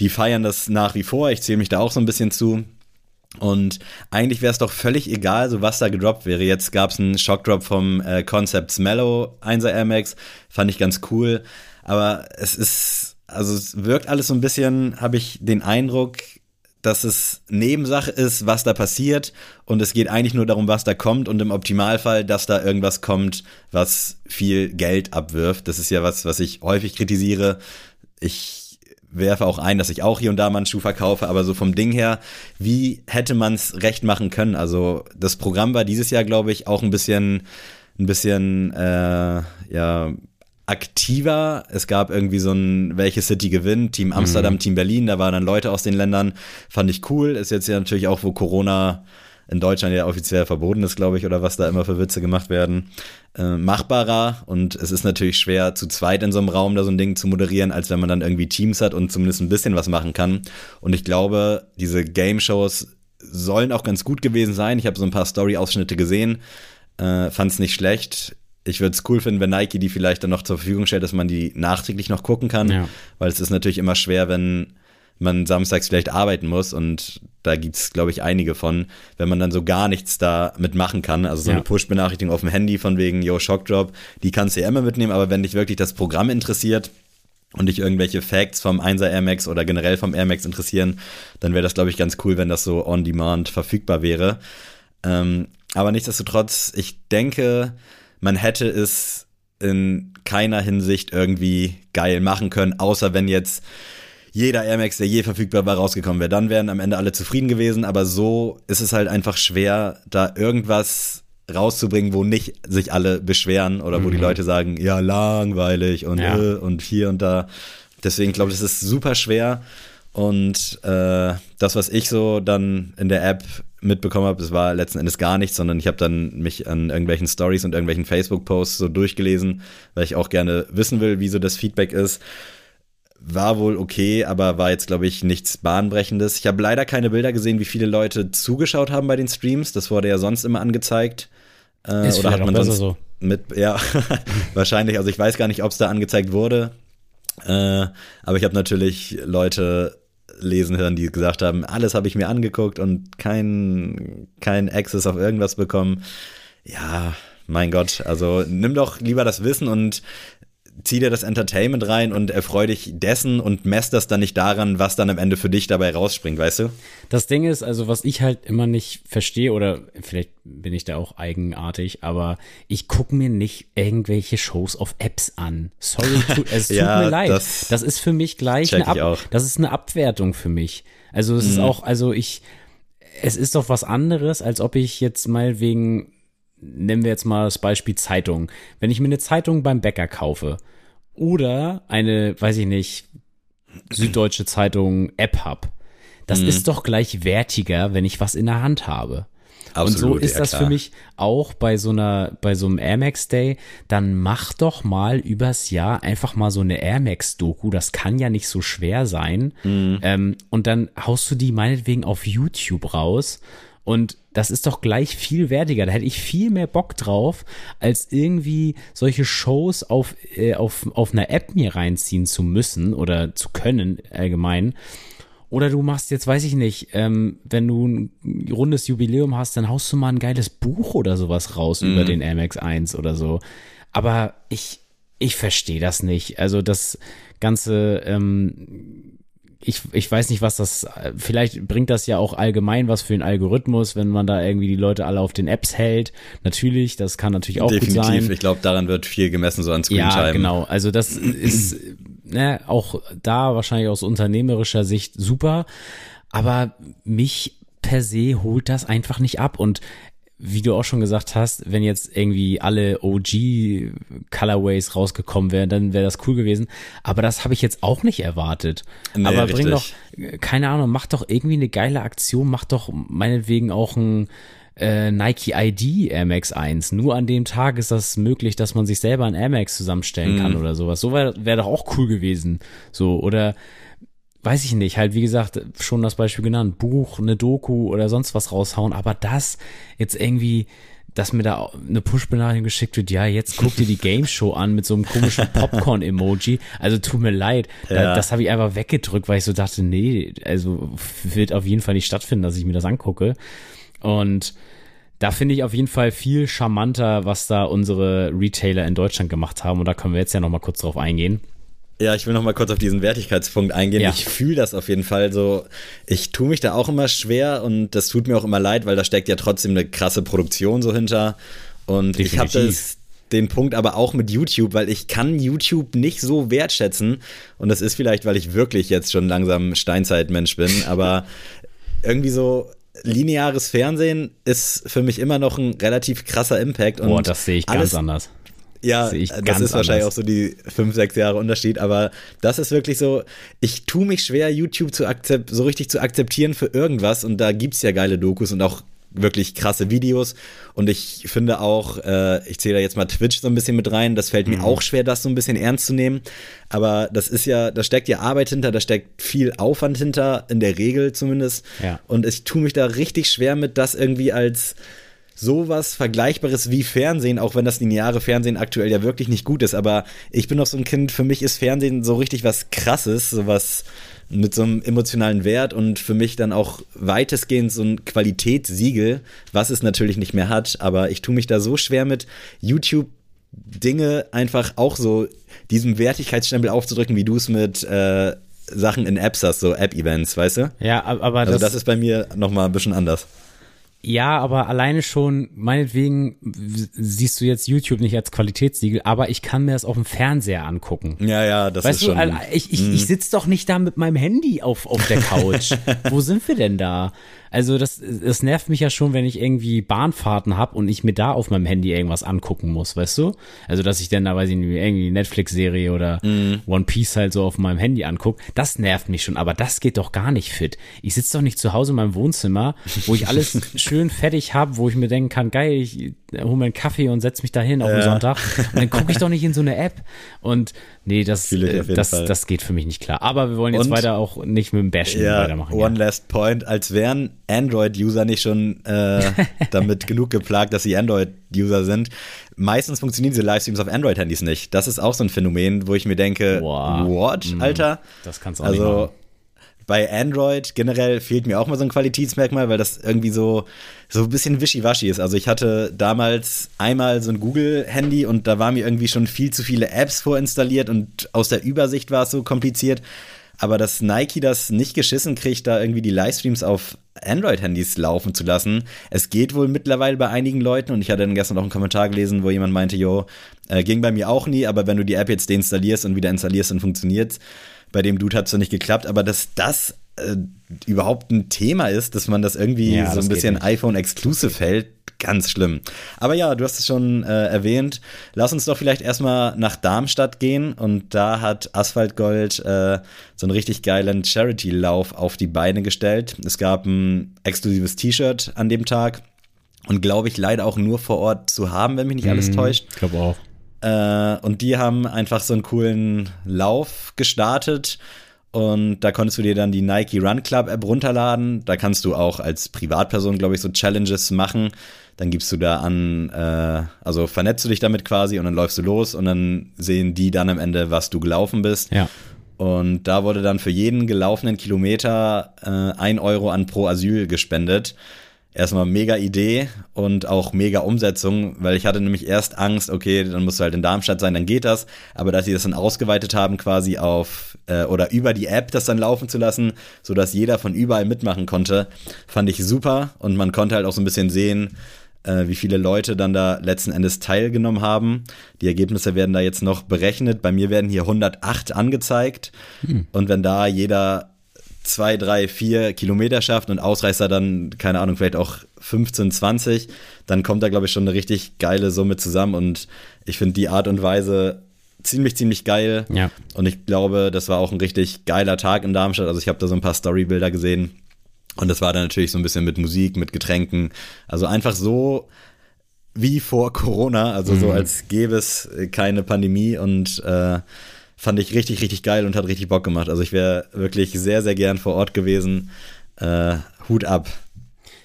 die feiern das nach wie vor. Ich zähle mich da auch so ein bisschen zu. Und eigentlich wäre es doch völlig egal, so was da gedroppt wäre. Jetzt gab es einen Shockdrop vom äh, Concepts Mellow 1er Air Max, fand ich ganz cool. Aber es ist, also es wirkt alles so ein bisschen, habe ich den Eindruck, dass es Nebensache ist, was da passiert und es geht eigentlich nur darum, was da kommt und im Optimalfall, dass da irgendwas kommt, was viel Geld abwirft. Das ist ja was, was ich häufig kritisiere. Ich werfe auch ein, dass ich auch hier und da mal einen Schuh verkaufe, aber so vom Ding her, wie hätte man es recht machen können? Also das Programm war dieses Jahr, glaube ich, auch ein bisschen ein bisschen äh, ja, aktiver. Es gab irgendwie so ein, welche City gewinnt, Team Amsterdam, mhm. Team Berlin, da waren dann Leute aus den Ländern, fand ich cool. Ist jetzt ja natürlich auch, wo Corona in Deutschland ja offiziell verboten ist, glaube ich, oder was da immer für Witze gemacht werden, äh, machbarer. Und es ist natürlich schwer, zu zweit in so einem Raum da so ein Ding zu moderieren, als wenn man dann irgendwie Teams hat und zumindest ein bisschen was machen kann. Und ich glaube, diese Game-Shows sollen auch ganz gut gewesen sein. Ich habe so ein paar Story-Ausschnitte gesehen, äh, fand es nicht schlecht. Ich würde es cool finden, wenn Nike die vielleicht dann noch zur Verfügung stellt, dass man die nachträglich noch gucken kann, ja. weil es ist natürlich immer schwer, wenn man samstags vielleicht arbeiten muss und da gibt's glaube ich, einige von, wenn man dann so gar nichts da mitmachen kann. Also so ja. eine Push-Benachrichtigung auf dem Handy von wegen, yo, Shockdrop, die kannst du ja immer mitnehmen, aber wenn dich wirklich das Programm interessiert und dich irgendwelche Facts vom 1er Air Max oder generell vom Air Max interessieren, dann wäre das, glaube ich, ganz cool, wenn das so on demand verfügbar wäre. Ähm, aber nichtsdestotrotz, ich denke, man hätte es in keiner Hinsicht irgendwie geil machen können, außer wenn jetzt jeder Air Max, der je verfügbar war, rausgekommen wäre. Dann wären am Ende alle zufrieden gewesen, aber so ist es halt einfach schwer, da irgendwas rauszubringen, wo nicht sich alle beschweren oder wo mhm. die Leute sagen, ja, langweilig und, ja. Äh, und hier und da. Deswegen glaube ich, das ist super schwer. Und äh, das, was ich so dann in der App mitbekommen habe, das war letzten Endes gar nichts, sondern ich habe dann mich an irgendwelchen Stories und irgendwelchen Facebook-Posts so durchgelesen, weil ich auch gerne wissen will, wie so das Feedback ist war wohl okay, aber war jetzt, glaube ich, nichts Bahnbrechendes. Ich habe leider keine Bilder gesehen, wie viele Leute zugeschaut haben bei den Streams. Das wurde ja sonst immer angezeigt. Äh, Ist oder hat man sonst so. mit, ja, wahrscheinlich. Also ich weiß gar nicht, ob es da angezeigt wurde. Äh, aber ich habe natürlich Leute lesen hören, die gesagt haben, alles habe ich mir angeguckt und kein, kein Access auf irgendwas bekommen. Ja, mein Gott, also nimm doch lieber das Wissen und zieh dir das Entertainment rein und erfreu dich dessen und mess das dann nicht daran, was dann am Ende für dich dabei rausspringt, weißt du? Das Ding ist, also was ich halt immer nicht verstehe, oder vielleicht bin ich da auch eigenartig, aber ich gucke mir nicht irgendwelche Shows auf Apps an. Sorry, tu, es tut ja, mir leid. Das, das, ist für mich gleich eine Ab das ist eine Abwertung für mich. Also es mhm. ist auch, also ich, es ist doch was anderes, als ob ich jetzt mal wegen nehmen wir jetzt mal das Beispiel Zeitung. Wenn ich mir eine Zeitung beim Bäcker kaufe oder eine, weiß ich nicht, Süddeutsche Zeitung App hab, das mhm. ist doch gleich wertiger, wenn ich was in der Hand habe. Absolut, und so ist ja, das klar. für mich auch bei so einer, bei so einem Air Max Day. Dann mach doch mal übers Jahr einfach mal so eine Air Max Doku. Das kann ja nicht so schwer sein. Mhm. Ähm, und dann haust du die meinetwegen auf YouTube raus und das ist doch gleich viel wertiger. Da hätte ich viel mehr Bock drauf, als irgendwie solche Shows auf, äh, auf, auf einer App mir reinziehen zu müssen oder zu können allgemein. Oder du machst jetzt, weiß ich nicht, ähm, wenn du ein rundes Jubiläum hast, dann haust du mal ein geiles Buch oder sowas raus mhm. über den Amex 1 oder so. Aber ich, ich verstehe das nicht. Also das ganze ähm, ich, ich weiß nicht, was das, vielleicht bringt das ja auch allgemein was für den Algorithmus, wenn man da irgendwie die Leute alle auf den Apps hält. Natürlich, das kann natürlich auch Definitiv. gut sein. Ich glaube, daran wird viel gemessen, so an Screentime. Ja, genau. Also das ist ne, auch da wahrscheinlich aus unternehmerischer Sicht super. Aber mich per se holt das einfach nicht ab. Und wie du auch schon gesagt hast, wenn jetzt irgendwie alle OG Colorways rausgekommen wären, dann wäre das cool gewesen. Aber das habe ich jetzt auch nicht erwartet. Nee, Aber bring doch, keine Ahnung, mach doch irgendwie eine geile Aktion, mach doch meinetwegen auch ein äh, Nike ID Air Max 1. Nur an dem Tag ist das möglich, dass man sich selber ein Air Max zusammenstellen kann mhm. oder sowas. So wäre wär doch auch cool gewesen. So, oder weiß ich nicht, halt wie gesagt, schon das Beispiel genannt, Buch, eine Doku oder sonst was raushauen, aber das jetzt irgendwie, dass mir da eine Push-Benachrichtigung geschickt wird, ja, jetzt guck dir die Game Show an mit so einem komischen Popcorn-Emoji. Also tut mir leid, ja. das habe ich einfach weggedrückt, weil ich so dachte, nee, also wird auf jeden Fall nicht stattfinden, dass ich mir das angucke. Und da finde ich auf jeden Fall viel charmanter, was da unsere Retailer in Deutschland gemacht haben. Und da können wir jetzt ja noch mal kurz drauf eingehen. Ja, ich will noch mal kurz auf diesen Wertigkeitspunkt eingehen. Ja. Ich fühle das auf jeden Fall so. Ich tue mich da auch immer schwer und das tut mir auch immer leid, weil da steckt ja trotzdem eine krasse Produktion so hinter. Und Definitiv. ich habe das den Punkt aber auch mit YouTube, weil ich kann YouTube nicht so wertschätzen. Und das ist vielleicht, weil ich wirklich jetzt schon langsam Steinzeitmensch bin, aber irgendwie so, lineares Fernsehen ist für mich immer noch ein relativ krasser Impact. Und Boah, das sehe ich alles, ganz anders. Ja, das ganz ist wahrscheinlich anders. auch so die fünf, sechs Jahre Unterschied, aber das ist wirklich so, ich tue mich schwer, YouTube zu akzept, so richtig zu akzeptieren für irgendwas und da gibt's ja geile Dokus und auch wirklich krasse Videos und ich finde auch, äh, ich zähle da jetzt mal Twitch so ein bisschen mit rein, das fällt mir Mhm. auch schwer, das so ein bisschen ernst zu nehmen, aber das ist ja, da steckt ja Arbeit hinter, da steckt viel Aufwand hinter, in der Regel zumindest Ja. und ich tue mich da richtig schwer mit, das irgendwie als sowas Vergleichbares wie Fernsehen, auch wenn das lineare Fernsehen aktuell ja wirklich nicht gut ist. Aber ich bin noch so ein Kind, für mich ist Fernsehen so richtig was Krasses, sowas mit so einem emotionalen Wert und für mich dann auch weitestgehend so ein Qualitätssiegel, was es natürlich nicht mehr hat. Aber ich tue mich da so schwer mit YouTube. Dinge einfach auch so diesem Wertigkeitsstempel aufzudrücken, wie du es mit äh, Sachen in Apps hast, so App-Events, weißt du? Ja, ab- aber Also das, das ist bei mir nochmal ein bisschen anders. Ja, aber alleine schon, meinetwegen siehst du jetzt YouTube nicht als Qualitätssiegel, aber ich kann mir das auf dem Fernseher angucken. Ja, ja, das Weißt ist du, schon. Ich, ich, ich sitze doch nicht da mit meinem Handy auf, auf der Couch. Wo sind wir denn da? Also das, das nervt mich ja schon, wenn ich irgendwie Bahnfahrten hab und ich mir da auf meinem Handy irgendwas angucken muss, weißt du? Also dass ich dann da, weiß ich nicht, irgendwie Netflix-Serie oder One Piece halt so auf meinem Handy anguck, das nervt mich schon, aber das geht doch gar nicht fit. Ich sitze doch nicht zu Hause in meinem Wohnzimmer, wo ich alles schön fertig hab, wo ich mir denken kann, geil, ich hole mir einen Kaffee und setz mich dahin auf den Ja. Sonntag und dann gucke ich doch nicht in so eine App und nee, das, äh, das, Fall. das geht für mich nicht klar. Aber wir wollen jetzt Und- weiter auch nicht mit dem Bashen Ja, weitermachen. one last point, als wären Android-User nicht schon äh, damit genug geplagt, dass sie Android-User sind. Meistens funktionieren diese Livestreams auf Android-Handys nicht. Das ist auch so ein Phänomen, wo ich mir denke, Boah. what, Alter? Das kannst du auch nicht Also machen. Bei Android generell fehlt mir auch mal so ein Qualitätsmerkmal, weil das irgendwie so, so ein bisschen wischiwaschi ist. Also ich hatte damals einmal so ein Google-Handy und da waren mir irgendwie schon viel zu viele Apps vorinstalliert und aus der Übersicht war es so kompliziert. Aber dass Nike das nicht geschissen kriegt, da irgendwie die Livestreams auf Android-Handys laufen zu lassen. Es geht wohl mittlerweile bei einigen Leuten und ich hatte dann gestern auch einen Kommentar gelesen, wo jemand meinte, jo, äh, ging bei mir auch nie, aber wenn du die App jetzt deinstallierst und wieder installierst, dann funktioniert's. Bei dem Dude hat es noch nicht geklappt, aber dass das äh, überhaupt ein Thema ist, dass man das irgendwie Ja, so das ein bisschen iPhone-exclusive hält, ganz schlimm. Aber ja, du hast es schon äh, erwähnt. Lass uns doch vielleicht erstmal nach Darmstadt gehen und da hat Asphaltgold äh, so einen richtig geilen Charity-Lauf auf die Beine gestellt. Es gab ein exklusives T-Shirt an dem Tag und glaube ich leider auch nur vor Ort zu haben, wenn mich nicht alles täuscht. Ich glaube auch. Äh, und die haben einfach so einen coolen Lauf gestartet. Und da konntest du dir dann die Nike Run Club App runterladen. Da kannst du auch als Privatperson, glaube ich, so Challenges machen. Dann gibst du da an, äh, also vernetzt du dich damit quasi und dann läufst du los und dann sehen die dann am Ende, was du gelaufen bist. Ja. Und da wurde dann für jeden gelaufenen Kilometer äh, ein Euro an pro Asyl gespendet. Erstmal mega Idee und auch mega Umsetzung, weil ich hatte nämlich erst Angst, okay, dann musst du halt in Darmstadt sein, dann geht das. Aber dass sie das dann ausgeweitet haben, quasi auf äh, oder über die App das dann laufen zu lassen, sodass jeder von überall mitmachen konnte, fand ich super. Und man konnte halt auch so ein bisschen sehen, äh, wie viele Leute dann da letzten Endes teilgenommen haben. Die Ergebnisse werden da jetzt noch berechnet. Bei mir werden hier 108 angezeigt. Und wenn da jeder zwei, drei, vier Kilometer schafft und Ausreißer dann, keine Ahnung, vielleicht auch 15, 20, dann kommt da, glaube ich, schon eine richtig geile Summe zusammen. Und ich finde die Art und Weise ziemlich, ziemlich geil. Ja. Und ich glaube, das war auch ein richtig geiler Tag in Darmstadt. Also ich habe da so ein paar Storybilder gesehen. Und das war dann natürlich so ein bisschen mit Musik, mit Getränken. Also einfach so wie vor Corona, also so als gäbe es keine Pandemie und äh, fand ich richtig, richtig geil und hat richtig Bock gemacht. Also ich wäre wirklich sehr, sehr gern vor Ort gewesen. Äh, Hut ab.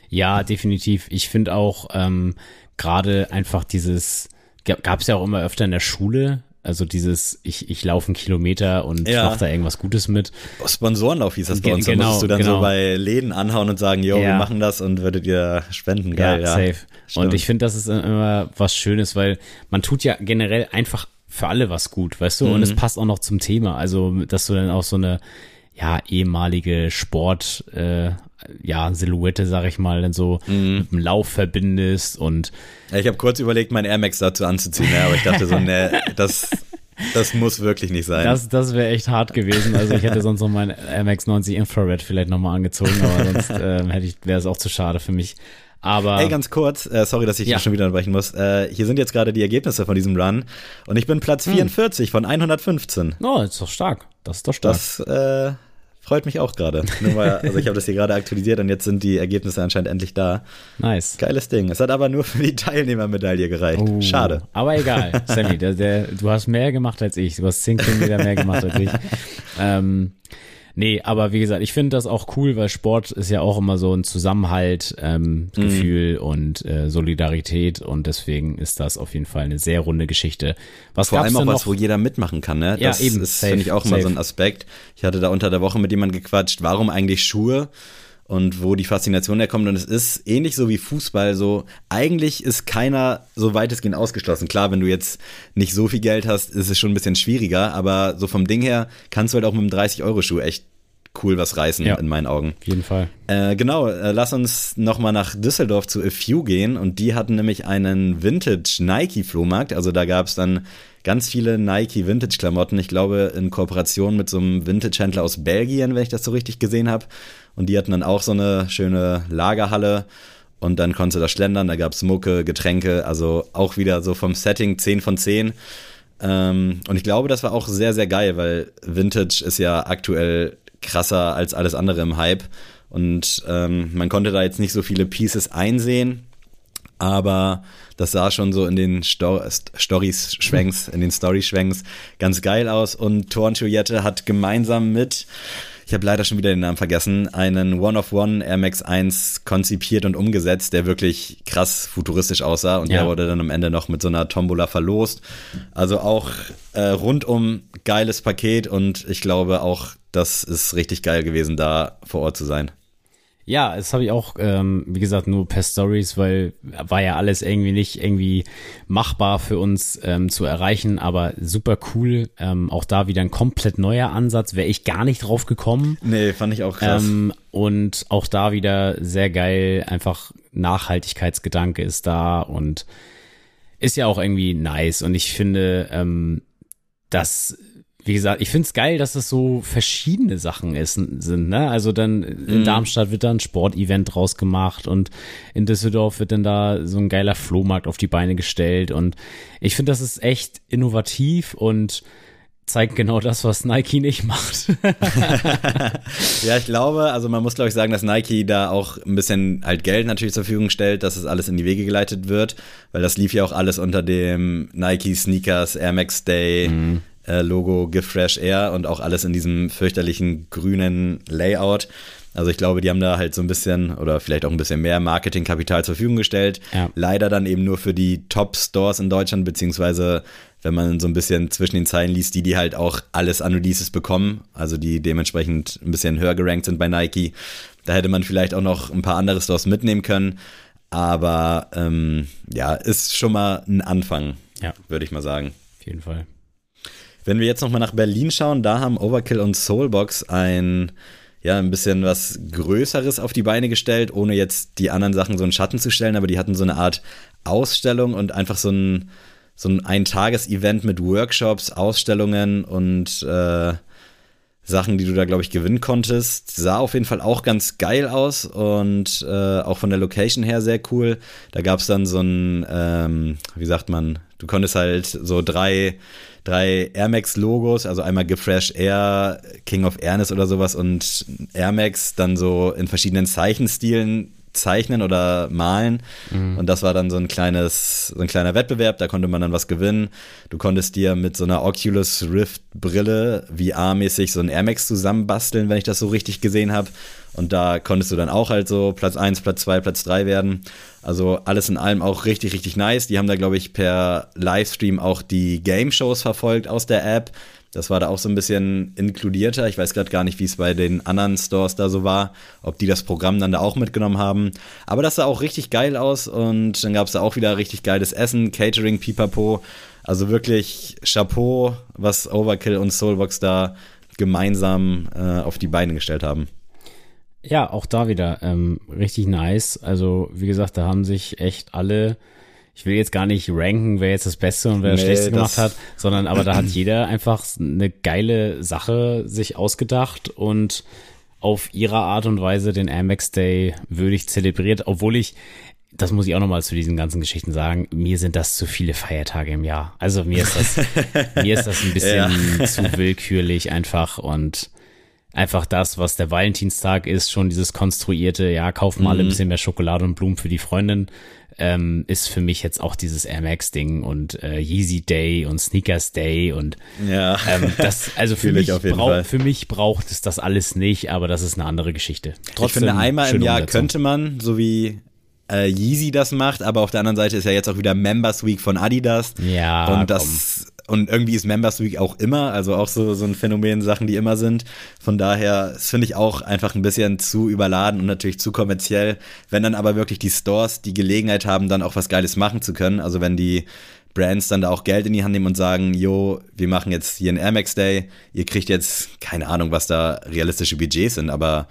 Ja, definitiv. Ich finde auch ähm, gerade einfach dieses, gab es ja auch immer öfter in der Schule, also dieses, ich, ich laufe einen Kilometer und Ja. mache da irgendwas Gutes mit. Sponsorenlauf hieß das bei Ge- uns. Da genau, musstest du dann genau. so bei Läden anhauen und sagen, yo, wir Ja. machen das und würdet ihr spenden. Geil, ja. safe. Stimmt. Und ich finde, das ist immer was Schönes, weil man tut ja generell einfach für alle was gut, weißt du? Und Mhm. es passt auch noch zum Thema. Also, dass du dann auch so eine, ja, ehemalige Sport, äh, ja, Silhouette, sag ich mal, dann so Mhm. mit dem Lauf verbindest und Ja, ich habe kurz überlegt, mein Air Max dazu anzuziehen, ja, aber ich dachte so, nee, das Das muss wirklich nicht sein. Das, das wäre echt hart gewesen. Also ich hätte sonst noch mein MX90 Infrared vielleicht nochmal angezogen, aber sonst ähm, hätte ich, wäre es auch zu schade für mich. Aber Ey, ganz kurz, äh, sorry, dass ich ja. schon wieder unterbrechen muss. Äh, hier sind jetzt gerade die Ergebnisse von diesem Run und ich bin Platz 44 hm. von 115. Oh, das ist doch stark. Das ist doch stark. Das äh, freut mich auch gerade. also ich habe das hier gerade aktualisiert und jetzt sind die Ergebnisse anscheinend endlich da. Nice. Geiles Ding. Es hat aber nur für die Teilnehmermedaille gereicht. Oh, Schade. Aber egal, Sammy, der, der, du hast mehr gemacht als ich. Du hast 10 Kilometer mehr gemacht als ich. Ähm, Nee, aber wie gesagt, ich finde das auch cool, weil Sport ist ja auch immer so ein Zusammenhalt, ähm, mhm. Gefühl und äh, Solidarität und deswegen ist das auf jeden Fall eine sehr runde Geschichte. Was Vor allem auch was, wo jeder mitmachen kann, ne? Das ja, eben. ist, finde ich, auch safe. immer so ein Aspekt. Ich hatte da unter der Woche mit jemandem gequatscht, warum eigentlich Schuhe? Und wo die Faszination herkommt. Und es ist ähnlich so wie Fußball. So, eigentlich ist keiner so weitestgehend ausgeschlossen. Klar, wenn du jetzt nicht so viel Geld hast, ist es schon ein bisschen schwieriger, aber so vom Ding her kannst du halt auch mit einem 30-Euro-Schuh echt cool was reißen, ja, in meinen Augen. Auf jeden Fall. Äh, genau, äh, lass uns nochmal nach Düsseldorf zu A Few gehen und die hatten nämlich einen Vintage Nike-Flohmarkt. Also da gab es dann ganz viele Nike Vintage-Klamotten. Ich glaube, in Kooperation mit so einem Vintage-Händler aus Belgien, wenn ich das so richtig gesehen habe. Und die hatten dann auch so eine schöne Lagerhalle. Und dann konntest du da schlendern, da gab es Mucke, Getränke, also auch wieder so vom Setting 10 von 10. Ähm, und ich glaube, das war auch sehr, sehr geil, weil Vintage ist ja aktuell krasser als alles andere im Hype. Und ähm, man konnte da jetzt nicht so viele Pieces einsehen, aber das sah schon so in den Sto Stories-Schwenks, in den Story-Schwenks ganz geil aus. Und Thorn Juliette hat gemeinsam mit ich habe leider schon wieder den Namen vergessen, einen One-of-One Air Max 1 konzipiert und umgesetzt, der wirklich krass futuristisch aussah und ja. der wurde dann am Ende noch mit so einer Tombola verlost. Also auch äh, rundum geiles Paket und ich glaube auch, das ist richtig geil gewesen, da vor Ort zu sein. Ja, das habe ich auch, ähm, wie gesagt, nur per Stories, weil war ja alles irgendwie nicht irgendwie machbar für uns ähm, zu erreichen, aber super cool. Ähm, auch da wieder ein komplett neuer Ansatz, wäre ich gar nicht drauf gekommen. Nee, fand ich auch krass. Ähm, und auch da wieder sehr geil, einfach Nachhaltigkeitsgedanke ist da und ist ja auch irgendwie nice. Und ich finde, ähm, dass wie gesagt, ich finde es geil, dass das so verschiedene Sachen ist, sind. Ne? Also dann in mhm. Darmstadt wird da ein Sportevent draus gemacht und in Düsseldorf wird dann da so ein geiler Flohmarkt auf die Beine gestellt. Und ich finde, das ist echt innovativ und zeigt genau das, was Nike nicht macht. ja, ich glaube, also man muss glaube ich sagen, dass Nike da auch ein bisschen halt Geld natürlich zur Verfügung stellt, dass es das alles in die Wege geleitet wird, weil das lief ja auch alles unter dem Nike Sneakers Air Max Day mhm äh, Logo Give Fresh Air und auch alles in diesem fürchterlichen grünen Layout. Also ich glaube, die haben da halt so ein bisschen oder vielleicht auch ein bisschen mehr Marketingkapital zur Verfügung gestellt. Ja. Leider dann eben nur für die Top-Stores in Deutschland, beziehungsweise wenn man so ein bisschen zwischen den Zeilen liest, die, die halt auch alles an Releases bekommen, also die dementsprechend ein bisschen höher gerankt sind bei Nike. Da hätte man vielleicht auch noch ein paar andere Stores mitnehmen können. Aber ähm, ja, ist schon mal ein Anfang, ja. würde ich mal sagen. Auf jeden Fall. Wenn wir jetzt nochmal nach Berlin schauen, da haben Overkill und Soulbox ein ja, ein bisschen was Größeres auf die Beine gestellt, ohne jetzt die anderen Sachen so in Schatten zu stellen, aber die hatten so eine Art Ausstellung und einfach so ein, so ein Ein-Tages-Event mit Workshops, Ausstellungen und äh, Sachen, die du da, glaube ich, gewinnen konntest. Sah auf jeden Fall auch ganz geil aus und äh, auch von der Location her sehr cool. Da gab es dann so ein, ähm, wie sagt man, du konntest halt so drei drei Air Max Logos, also einmal Gefresh Air, King of Airness oder sowas und Air Max dann so in verschiedenen Zeichenstilen zeichnen oder malen. Mhm. Und das war dann so ein kleines, so ein kleiner Wettbewerb, da konnte man dann was gewinnen. Du konntest dir mit so einer Oculus Rift Brille VR-mäßig so ein Air Max zusammenbasteln, wenn ich das so richtig gesehen habe. Und da konntest du dann auch halt so Platz 1, Platz 2, Platz 3 werden. Also alles in allem auch richtig, richtig nice. Die haben da, glaube ich, per Livestream auch die Game-Shows verfolgt aus der App. Das war da auch so ein bisschen inkludierter. Ich weiß gerade gar nicht, wie es bei den anderen Stores da so war, ob die das Programm dann da auch mitgenommen haben. Aber das sah auch richtig geil aus und dann gab es da auch wieder richtig geiles Essen, Catering, Pipapo. Also wirklich Chapeau, was Overkill und Soulbox da gemeinsam äh, auf die Beine gestellt haben. Ja, auch da wieder ähm, richtig nice. Also wie gesagt, da haben sich echt alle ich will jetzt gar nicht ranken, wer jetzt das Beste und wer das nee, Schlechteste gemacht hat, sondern aber da hat jeder einfach eine geile Sache sich ausgedacht und auf ihre Art und Weise den Amex Day würdig zelebriert, obwohl ich das muss ich auch nochmal zu diesen ganzen Geschichten sagen, mir sind das zu viele Feiertage im Jahr. Also mir ist das, mir ist das ein bisschen ja. zu willkürlich einfach und einfach das, was der Valentinstag ist, schon dieses konstruierte, ja, kaufen mal mhm. ein bisschen mehr Schokolade und Blumen für die Freundin ähm, ist für mich jetzt auch dieses Air Max Ding und äh, Yeezy Day und Sneakers Day und ja. ähm, das also für mich braucht für mich braucht es das alles nicht, aber das ist eine andere Geschichte. Trotzdem ich finde einmal im Jahr Umsetzung. könnte man so wie äh, Yeezy das macht, aber auf der anderen Seite ist ja jetzt auch wieder Members Week von Adidas ja und das und irgendwie ist Members Week auch immer, also auch so, so ein Phänomen, Sachen, die immer sind. Von daher, das finde ich auch einfach ein bisschen zu überladen und natürlich zu kommerziell. Wenn dann aber wirklich die Stores die Gelegenheit haben, dann auch was Geiles machen zu können, also wenn die Brands dann da auch Geld in die Hand nehmen und sagen, jo, wir machen jetzt hier einen Air Max Day, ihr kriegt jetzt, keine Ahnung, was da realistische Budgets sind, aber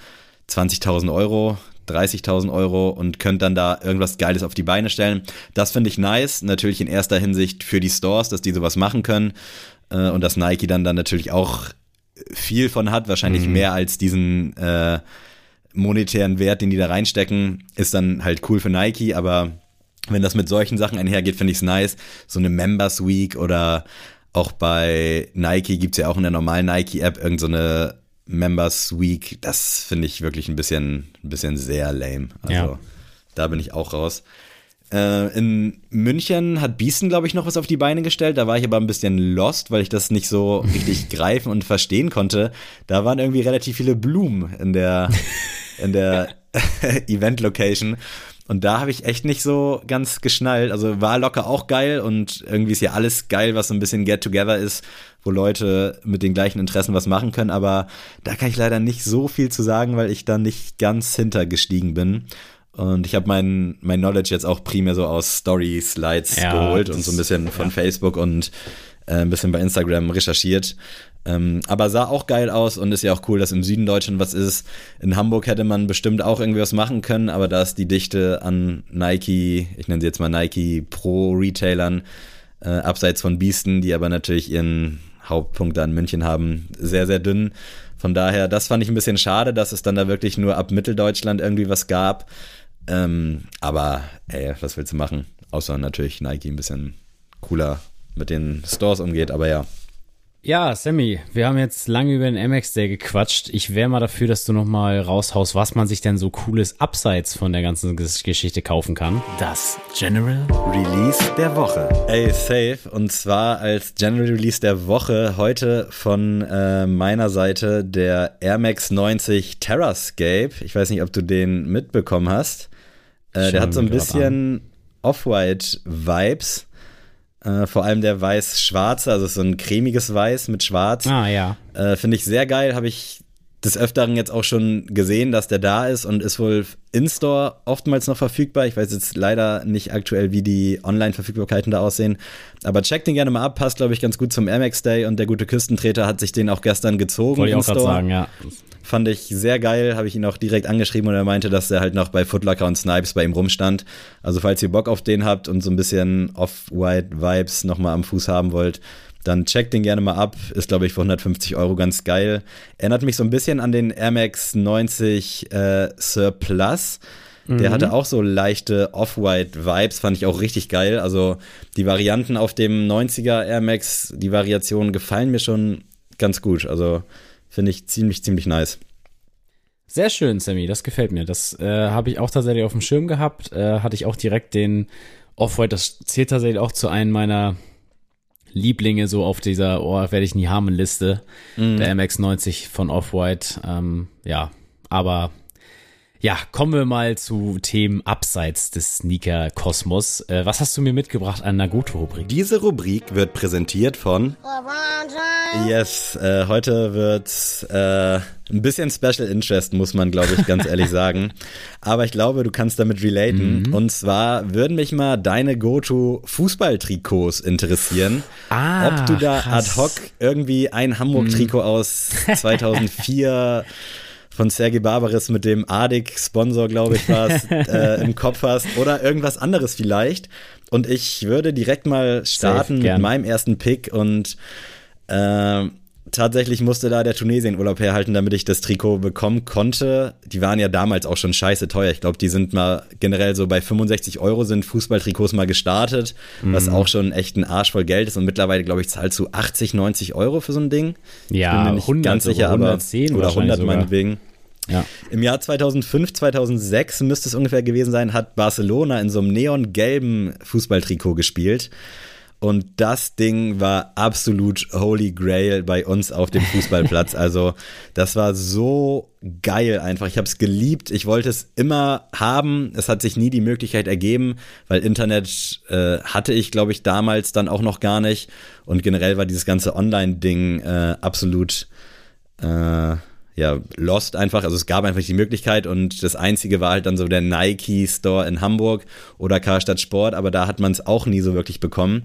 20.000 Euro, 30.000 Euro und könnt dann da irgendwas Geiles auf die Beine stellen. Das finde ich nice. Natürlich in erster Hinsicht für die Stores, dass die sowas machen können. Äh, und dass Nike dann, dann natürlich auch viel von hat, wahrscheinlich mhm. mehr als diesen äh, monetären Wert, den die da reinstecken, ist dann halt cool für Nike, aber wenn das mit solchen Sachen einhergeht, finde ich es nice. So eine Members Week oder auch bei Nike gibt's ja auch in der normalen Nike-App irgendeine so Members Week, das finde ich wirklich ein bisschen, ein bisschen sehr lame. Also ja. da bin ich auch raus. Äh, in München hat Biesten, glaube ich, noch was auf die Beine gestellt. Da war ich aber ein bisschen lost, weil ich das nicht so richtig greifen und verstehen konnte. Da waren irgendwie relativ viele Blumen in der, in der Event-Location. Und da habe ich echt nicht so ganz geschnallt. Also war locker auch geil und irgendwie ist ja alles geil, was so ein bisschen Get-Together ist, wo Leute mit den gleichen Interessen was machen können. Aber da kann ich leider nicht so viel zu sagen, weil ich da nicht ganz hintergestiegen bin. Und ich habe mein, mein Knowledge jetzt auch primär so aus Story-Slides ja, geholt und so ein bisschen von ja. Facebook und äh, ein bisschen bei Instagram recherchiert. Ähm, aber sah auch geil aus und ist ja auch cool, dass im Süden Deutschland was ist. In Hamburg hätte man bestimmt auch irgendwie was machen können, aber da ist die Dichte an Nike, ich nenne sie jetzt mal Nike Pro-Retailern, äh, abseits von Biesten, die aber natürlich ihren Hauptpunkt da in München haben, sehr, sehr dünn. Von daher, das fand ich ein bisschen schade, dass es dann da wirklich nur ab Mitteldeutschland irgendwie was gab. Ähm, aber, ey, was willst du machen? Außer natürlich Nike ein bisschen cooler mit den Stores umgeht, aber ja. Ja, Sammy, wir haben jetzt lange über den MX Day gequatscht. Ich wäre mal dafür, dass du noch mal raushaust, was man sich denn so cooles abseits von der ganzen Geschichte kaufen kann. Das General Release der Woche. Ey, safe. Und zwar als General Release der Woche heute von äh, meiner Seite der Air Max 90 Terrascape. Ich weiß nicht, ob du den mitbekommen hast. Äh, der hat so ein bisschen Off-White-Vibes. Äh, vor allem der weiß-schwarze, also so ein cremiges Weiß mit Schwarz. Ah, ja. Äh, Finde ich sehr geil. Habe ich des Öfteren jetzt auch schon gesehen, dass der da ist und ist wohl in-store oftmals noch verfügbar. Ich weiß jetzt leider nicht aktuell, wie die Online-Verfügbarkeiten da aussehen. Aber check den gerne mal ab. Passt, glaube ich, ganz gut zum Air Day und der gute Küstentreter hat sich den auch gestern gezogen. Wollte ich auch gerade sagen, ja. Fand ich sehr geil, habe ich ihn auch direkt angeschrieben und er meinte, dass er halt noch bei Footlocker und Snipes bei ihm rumstand. Also falls ihr Bock auf den habt und so ein bisschen Off-White-Vibes nochmal am Fuß haben wollt, dann checkt den gerne mal ab. Ist, glaube ich, für 150 Euro ganz geil. Erinnert mich so ein bisschen an den Air Max 90 äh, Surplus. Der mhm. hatte auch so leichte Off-White-Vibes, fand ich auch richtig geil. Also die Varianten auf dem 90er Air Max, die Variationen gefallen mir schon ganz gut. Also finde ich ziemlich, ziemlich nice. Sehr schön, Sammy, das gefällt mir. Das äh, habe ich auch tatsächlich auf dem Schirm gehabt. Äh, hatte ich auch direkt den Off-White, das zählt tatsächlich auch zu einem meiner Lieblinge so auf dieser, oh, werde ich nie haben Liste. Mhm. Der MX90 von Off-White. Ähm, ja, aber ja, kommen wir mal zu Themen abseits des Sneaker-Kosmos. Äh, was hast du mir mitgebracht an Nagoto-Rubrik? Diese Rubrik wird präsentiert von Yes, äh, heute wird äh, ein bisschen Special Interest, muss man, glaube ich, ganz ehrlich sagen. Aber ich glaube, du kannst damit relaten. Mhm. Und zwar würden mich mal deine Go-To-Fußball-Trikots interessieren. Ah, Ob du da krass. ad hoc irgendwie ein Hamburg-Trikot mhm. aus 2004 von Sergei Barbaris mit dem Adik-Sponsor, glaube ich, war es, äh, im Kopf hast oder irgendwas anderes vielleicht. Und ich würde direkt mal starten Safe, mit meinem ersten Pick und äh, tatsächlich musste da der Tunesien-Urlaub herhalten, damit ich das Trikot bekommen konnte. Die waren ja damals auch schon scheiße teuer. Ich glaube, die sind mal generell so bei 65 Euro sind Fußballtrikots mal gestartet, mhm. was auch schon echt ein Arsch voll Geld ist. Und mittlerweile, glaube ich, zahlst du 80, 90 Euro für so ein Ding. Ja, ich bin mir nicht 100, ganz sicher, aber 110 oder 100 sogar. meinetwegen. Ja. Im Jahr 2005, 2006 müsste es ungefähr gewesen sein, hat Barcelona in so einem neongelben Fußballtrikot gespielt. Und das Ding war absolut Holy Grail bei uns auf dem Fußballplatz. Also das war so geil einfach. Ich habe es geliebt. Ich wollte es immer haben. Es hat sich nie die Möglichkeit ergeben, weil Internet äh, hatte ich, glaube ich, damals dann auch noch gar nicht. Und generell war dieses ganze Online-Ding äh, absolut äh, ja, lost einfach. Also es gab einfach die Möglichkeit und das einzige war halt dann so der Nike Store in Hamburg oder Karstadt Sport, aber da hat man es auch nie so wirklich bekommen.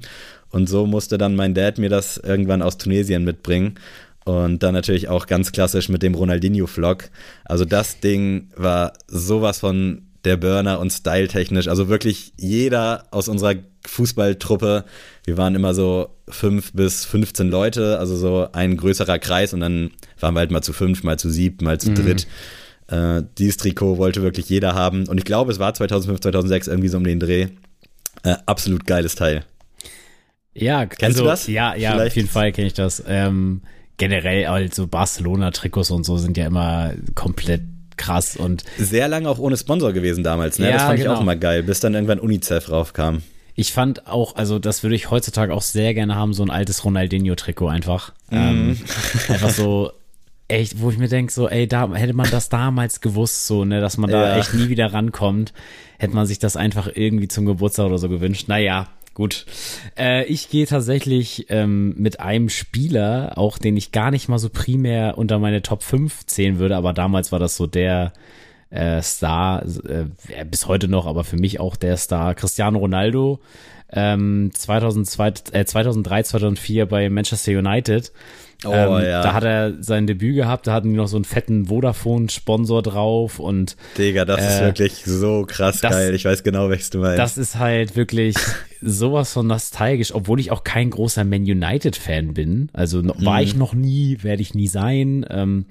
Und so musste dann mein Dad mir das irgendwann aus Tunesien mitbringen. Und dann natürlich auch ganz klassisch mit dem Ronaldinho-Vlog. Also das Ding war sowas von der Burner und styletechnisch. Also wirklich jeder aus unserer Fußballtruppe, wir waren immer so fünf bis 15 Leute, also so ein größerer Kreis und dann waren wir halt mal zu fünf, mal zu sieb, mal zu Mhm. dritt. Äh, dieses Trikot wollte wirklich jeder haben und ich glaube, es war 2005, 2006 irgendwie so um den Dreh. Äh, absolut geiles Teil. Ja, Kennst also, du das? Ja, ja, Vielleicht? auf jeden Fall kenne ich das. Ähm, generell, also Barcelona-Trikots und so sind ja immer komplett krass und Sehr lange auch ohne Sponsor gewesen damals, ne? Ja, das fand ich genau. auch immer geil, bis dann irgendwann UNICEF raufkam. ich fand auch, also das würde ich heutzutage auch sehr gerne haben, so ein altes Ronaldinho-Trikot einfach. Mhm. Ähm, einfach so, echt, wo ich mir denke, so, ey, da hätte man das damals gewusst, so, ne, dass man da Ja. echt nie wieder rankommt, hätte man sich das einfach irgendwie zum Geburtstag oder so gewünscht. Naja, gut. Äh, ich gehe tatsächlich ähm, mit einem Spieler, auch den ich gar nicht mal so primär unter meine Top 5 zählen würde, aber damals war das so der äh, Star, äh, bis heute noch, aber für mich auch der Star, Cristiano Ronaldo, ähm, 2002, äh, 2003, 2004 bei Manchester United. Oh, ähm, ja. Da hat er sein Debüt gehabt, da hatten die noch so einen fetten Vodafone-Sponsor drauf und Digga, das ist Äh, wirklich so krass das- geil. Ich weiß genau, welches du meinst. das ist halt wirklich sowas von nostalgisch, obwohl ich auch kein großer Man United-Fan bin. Also Mhm. war ich noch nie, werde ich nie sein. Ähm,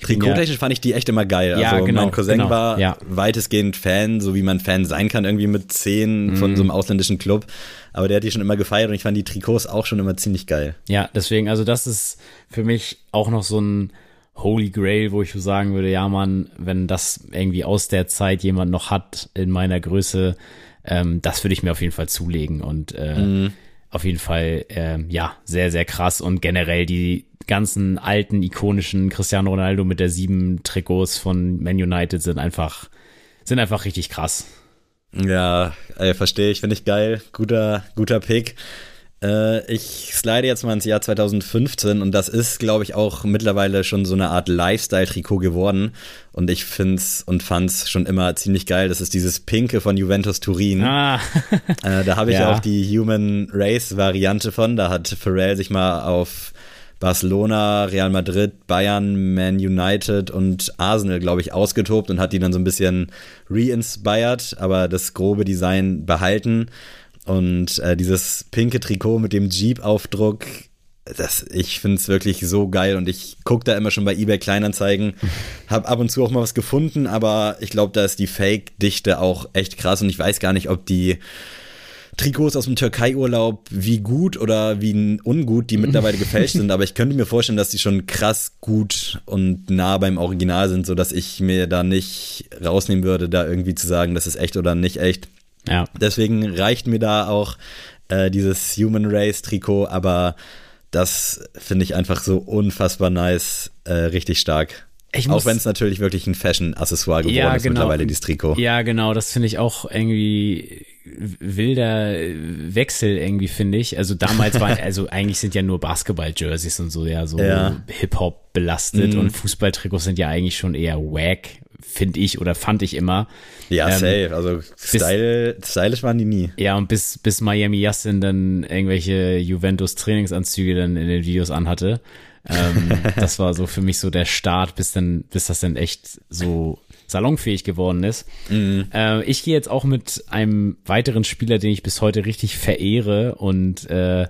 Trikottechnisch fand ich die echt immer geil. Ja, also genau, mein Cousin genau, war ja. weitestgehend Fan, so wie man Fan sein kann, irgendwie mit zehn Mhm. von so einem ausländischen Club. Aber der hat die schon immer gefeiert und ich fand die Trikots auch schon immer ziemlich geil. Ja, deswegen, also das ist für mich auch noch so ein Holy Grail, wo ich so sagen würde, ja Mann, wenn das irgendwie aus der Zeit jemand noch hat in meiner Größe, ähm, das würde ich mir auf jeden Fall zulegen und äh, auf jeden Fall, ähm, ja, sehr, sehr krass und generell die ganzen alten, ikonischen Cristiano Ronaldo mit der sieben Trikots von Man United sind einfach, sind einfach richtig krass. Ja, äh, verstehe ich, finde ich geil. Guter, guter Pick. Äh, ich slide jetzt mal ins Jahr 2015 und das ist, glaube ich, auch mittlerweile schon so eine Art Lifestyle-Trikot geworden. Und ich find's und fand's schon immer ziemlich geil. Das ist dieses Pinke von Juventus Turin. Ah, Äh, da habe ich Ja. auch die Human Race Variante von. Da hat Pharrell sich mal auf Barcelona, Real Madrid, Bayern, Man United und Arsenal, glaube ich, ausgetobt und hat die dann so ein bisschen re-inspired, aber das grobe Design behalten. Und äh, dieses pinke Trikot mit dem Jeep-Aufdruck, das, ich finde es wirklich so geil und ich gucke da immer schon bei eBay Kleinanzeigen, habe ab und zu auch mal was gefunden, aber ich glaube, da ist die Fake-Dichte auch echt krass und ich weiß gar nicht, ob die Trikots aus dem Türkei-Urlaub, wie gut oder wie ungut die mittlerweile gefälscht sind, aber ich könnte mir vorstellen, dass die schon krass gut und nah beim Original sind, sodass ich mir da nicht rausnehmen würde, da irgendwie zu sagen, das ist echt oder nicht echt. ja. Deswegen reicht mir da auch äh, dieses Human Race Trikot, aber das finde ich einfach so unfassbar nice, äh, richtig stark. Ich auch wenn es natürlich wirklich ein Fashion-Accessoire geworden Ja, ist genau. mittlerweile, dieses Trikot. Ja, genau, das finde ich auch irgendwie wilder Wechsel irgendwie, finde ich. Also damals war, also eigentlich sind ja nur Basketball-Jerseys und so ja so Ja. Hip-Hop belastet Mhm. und Fußballtrikots sind ja eigentlich schon eher wack, finde ich oder fand ich immer. Ja, Ähm, safe. Also Style, stylisch waren die nie. Ja, und bis, bis Miami Yassin dann irgendwelche Juventus-Trainingsanzüge dann in den Videos anhatte. Ähm, das war so für mich so der Start, bis dann, bis das dann echt so salonfähig geworden ist. Äh, ich gehe jetzt auch mit einem weiteren Spieler, den ich bis heute richtig verehre und äh,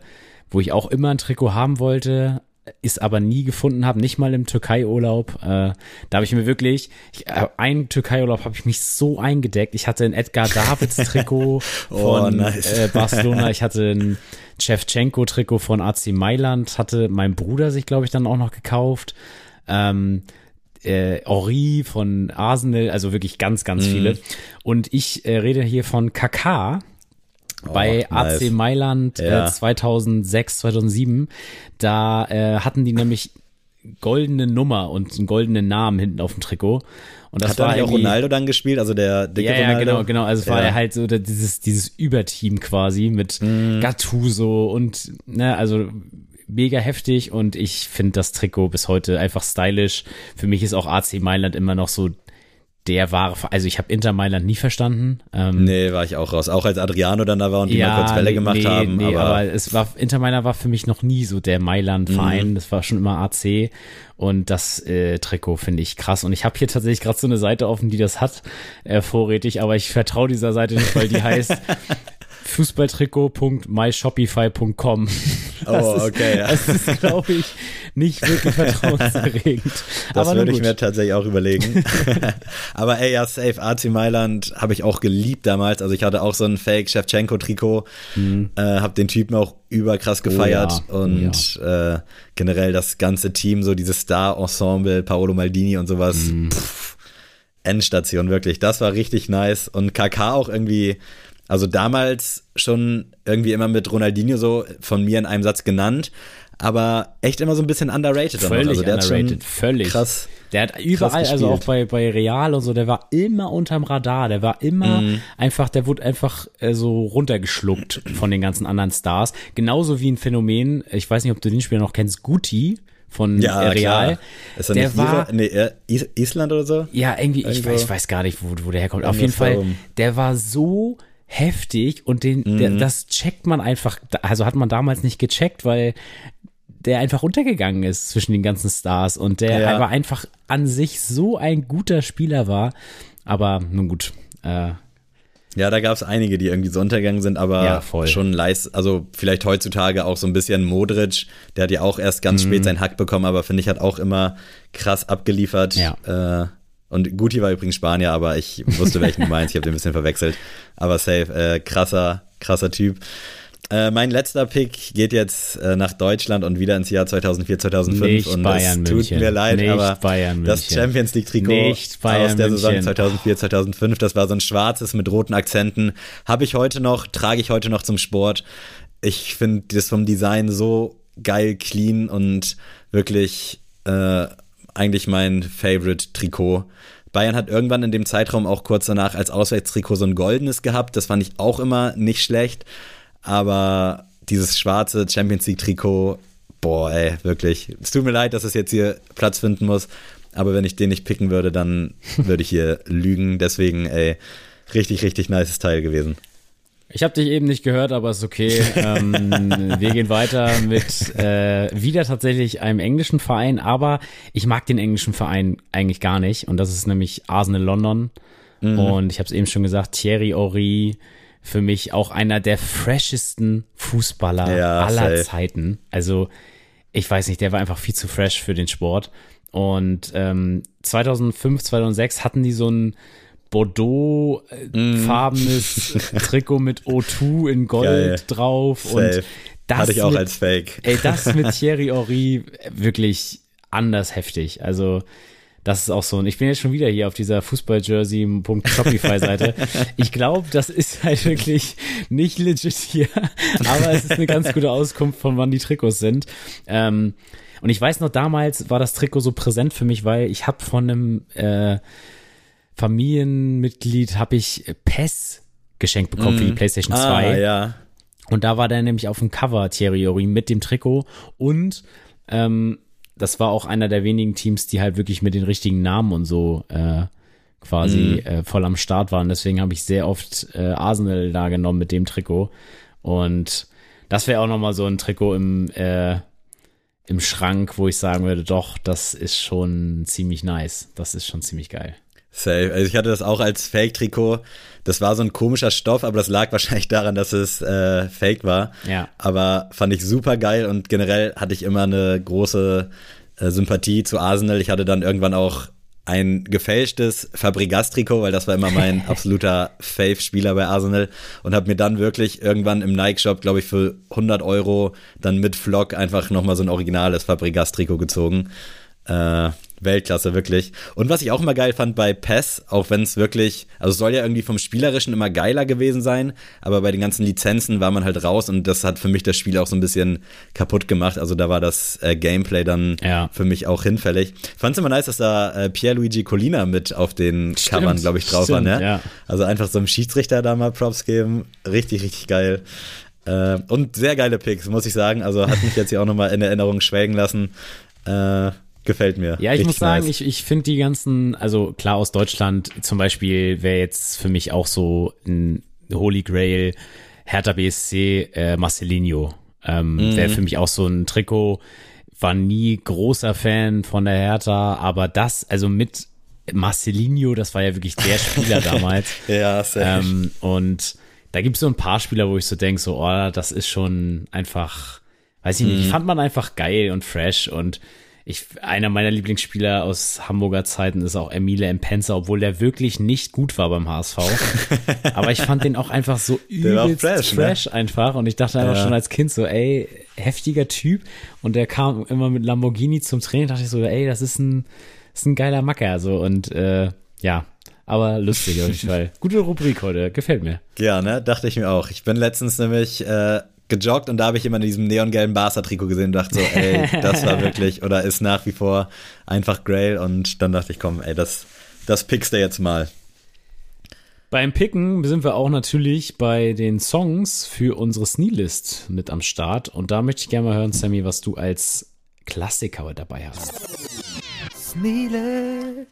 wo ich auch immer ein Trikot haben wollte, ist aber nie gefunden habe, nicht mal im Türkei-Urlaub. Äh, da habe ich mir wirklich, ich, äh, einen Türkei-Urlaub habe ich mich so eingedeckt. Ich hatte ein Edgar Davids Trikot Oh, von nice. äh, Barcelona. Ich hatte ein Shevchenko-Trikot von AC Mailand. Hatte mein Bruder sich, glaube ich, dann auch noch gekauft. Ähm, äh, Ori von Arsenal, also wirklich ganz, ganz Mhm. viele. Und ich äh, rede hier von Kaká bei Oh, nice. AC Mailand Ja. äh, 2006, 2007. Da äh, hatten die nämlich goldene Nummer und einen goldenen Namen hinten auf dem Trikot. Und das Hat war nicht auch Ronaldo dann gespielt? Also der dicke ja, ja, Ronaldo? genau, genau. Also es war Ja. ja halt so dieses, dieses Überteam quasi mit Mhm. Gattuso und, ne, also mega heftig und ich finde das Trikot bis heute einfach stylisch. Für mich ist auch AC Mailand immer noch so der wahre, also ich habe Inter Mailand nie verstanden. Ähm, Nee, war ich auch raus. Auch als Adriano dann da war und die mal kurz Welle gemacht nee, haben. Nee, aber, aber, es war, Inter Mailand war für mich noch nie so der Mailand-Verein. Mhm. Das war schon immer AC. Und das äh, Trikot finde ich krass. Und ich habe hier tatsächlich gerade so eine Seite offen, die das hat, äh, vorrätig. Aber ich vertraue dieser Seite nicht, weil die heißt fußballtrikot.myshopify.com. Oh, okay, ja. Das ist, glaube ich, nicht wirklich vertrauenserregend. Das aber würde ich mir tatsächlich auch überlegen. Aber ey, ja, safe. AC Mailand habe ich auch geliebt damals. Also ich hatte auch so ein Fake Shevchenko-Trikot. Äh, habe den Typen auch überkrass gefeiert. Mhm. Oh ja, oh und äh, generell das ganze Team, so dieses Star-Ensemble, Paolo Maldini und sowas. Mhm. Pff, Endstation, wirklich. Das war richtig nice. Und KK auch irgendwie, also damals schon irgendwie immer mit Ronaldinho so von mir in einem Satz genannt. Aber echt immer so ein bisschen underrated. Völlig also der underrated, völlig. Krass. Der hat überall, also auch bei, bei Real und so, der war immer unterm Radar. Der war immer Mhm. einfach, der wurde einfach äh, so runtergeschluckt von den ganzen anderen Stars. Genauso wie ein Phänomen, ich weiß nicht, ob du den Spieler noch kennst, Guti von Ja, äh, Real. klar. Ist er der nicht war, Ira- nee, äh, Is Island oder so? ja, irgendwie, ich, Irgendwo- weiß- ich weiß gar nicht, wo, wo der herkommt. Auf jeden Fall, der war so heftig und den, Mhm. der, das checkt man einfach, also hat man damals nicht gecheckt, weil der einfach untergegangen ist zwischen den ganzen Stars und der Ja. aber einfach an sich so ein guter Spieler war. Aber nun gut, äh, Ja, da gab es einige, die irgendwie so untergegangen sind, aber Ja, schon leist, also vielleicht heutzutage auch so ein bisschen Modric, der hat ja auch erst ganz Mhm. spät seinen Hack bekommen, aber finde ich, hat auch immer krass abgeliefert. Ja. Äh, und Guti war übrigens Spanier, aber ich wusste, welchen du meinst, ich habe den ein bisschen verwechselt. Aber safe, äh, krasser, krasser Typ. Äh, mein letzter Pick geht jetzt äh, nach Deutschland und wieder ins Jahr 2004, 2005. Nicht und Bayern es tut München. mir leid, Nicht aber Bayern das München. Champions League Trikot aus der Saison München. 2004, 2005, das war so ein schwarzes mit roten Akzenten. Habe ich heute noch, trage ich heute noch zum Sport. Ich finde das vom Design so geil, clean und wirklich äh, eigentlich mein Favorite Trikot. Bayern hat irgendwann in dem Zeitraum auch kurz danach als Auswärtstrikot so ein goldenes gehabt. Das fand ich auch immer nicht schlecht. Aber dieses schwarze Champions League Trikot, boah, ey, wirklich. Es tut mir leid, dass es jetzt hier Platz finden muss. Aber wenn ich den nicht picken würde, dann würde ich hier lügen. Deswegen, ey, richtig, richtig nices Teil gewesen. Ich habe dich eben nicht gehört, aber ist okay. ähm, wir gehen weiter mit äh, wieder tatsächlich einem englischen Verein, aber ich mag den englischen Verein eigentlich gar nicht und das ist nämlich Arsenal London und ich habe es eben schon gesagt, Thierry Henry für mich auch einer der freshesten Fußballer Ja, aller safe. Zeiten. Also ich weiß nicht, der war einfach viel zu fresh für den Sport und ähm, 2005, 2006 hatten die so ein Bordeaux-farbenes Trikot mit O2 in Gold Geil. drauf. Safe. Und das Hatte ich auch mit, als Fake. Ey, das mit Thierry Henry wirklich anders heftig. Also, das ist auch so. Und ich bin jetzt schon wieder hier auf dieser Fußballjersey.shopify-Seite. Ich glaube, das ist halt wirklich nicht legit hier. Aber es ist eine ganz gute Auskunft, von wann die Trikots sind. Ähm, und ich weiß noch, damals war das Trikot so präsent für mich, weil ich habe von einem äh, Familienmitglied habe ich PES geschenkt bekommen für die PlayStation 2. Ah, ja. Und da war der nämlich auf dem Cover Thierry Henry mit dem Trikot und ähm, das war auch einer der wenigen Teams, die halt wirklich mit den richtigen Namen und so äh, quasi mhm. äh, voll am Start war. Und deswegen habe ich sehr oft äh, Arsenal da genommen mit dem Trikot. Und das wäre auch nochmal so ein Trikot im, äh, im Schrank, wo ich sagen würde, doch, das ist schon ziemlich nice. Das ist schon ziemlich geil. Safe. Also ich hatte das auch als Fake-Trikot. Das war so ein komischer Stoff, aber das lag wahrscheinlich daran, dass es äh, Fake war. Ja. Aber fand ich super geil und generell hatte ich immer eine große äh, Sympathie zu Arsenal. Ich hatte dann irgendwann auch ein gefälschtes Fabregas-Trikot, weil das war immer mein absoluter Fave-Spieler bei Arsenal und habe mir dann wirklich irgendwann im Nike-Shop, glaube ich, für 100 Euro dann mit Flock einfach nochmal so ein originales Fabregas-Trikot gezogen. Äh, Weltklasse, wirklich. Und was ich auch immer geil fand bei PES, auch wenn es wirklich, also es soll ja irgendwie vom Spielerischen immer geiler gewesen sein, aber bei den ganzen Lizenzen war man halt raus und das hat für mich das Spiel auch so ein bisschen kaputt gemacht. Also da war das äh, Gameplay dann ja. für mich auch hinfällig. Fand's immer nice, dass da äh, Pierluigi Colina mit auf den stimmt, Covern, glaube ich, drauf stimmt, war, ne? Ja. Also einfach so einem Schiedsrichter da mal Props geben. Richtig, richtig geil. Äh, und sehr geile Picks, muss ich sagen. Also hat mich jetzt hier auch nochmal in Erinnerung schwelgen lassen. Äh, Gefällt mir. Ja, ich muss sagen, nice. ich, ich finde die ganzen, also klar aus Deutschland zum Beispiel wäre jetzt für mich auch so ein Holy Grail Hertha BSC äh, Marcelinho. Ähm, mhm. Wäre für mich auch so ein Trikot. War nie großer Fan von der Hertha, aber das, also mit Marcelinho, das war ja wirklich der Spieler damals. ja, sehr. Ähm, und da gibt es so ein paar Spieler, wo ich so denke, so, oh, das ist schon einfach, weiß ich nicht, mhm. fand man einfach geil und fresh und ich, einer meiner Lieblingsspieler aus Hamburger Zeiten ist auch Emile Empenza, obwohl der wirklich nicht gut war beim HSV. Aber ich fand den auch einfach so übelst fresh, fresh ne? einfach. Und ich dachte einfach ja. schon als Kind so, ey, heftiger Typ. Und der kam immer mit Lamborghini zum Training. dachte ich so, ey, das ist ein, ist ein geiler Macker. So, und äh, ja, aber lustig auf jeden Fall. Gute Rubrik heute, gefällt mir. Ja, ne, dachte ich mir auch. Ich bin letztens nämlich äh, gejoggt und da habe ich immer in diesem neongelben Barca-Trikot gesehen und dachte so, ey, das war wirklich oder ist nach wie vor einfach Grail und dann dachte ich, komm, ey, das, das pickst du jetzt mal. Beim Picken sind wir auch natürlich bei den Songs für unsere Sneelist mit am Start und da möchte ich gerne mal hören, Sammy, was du als Klassiker dabei hast.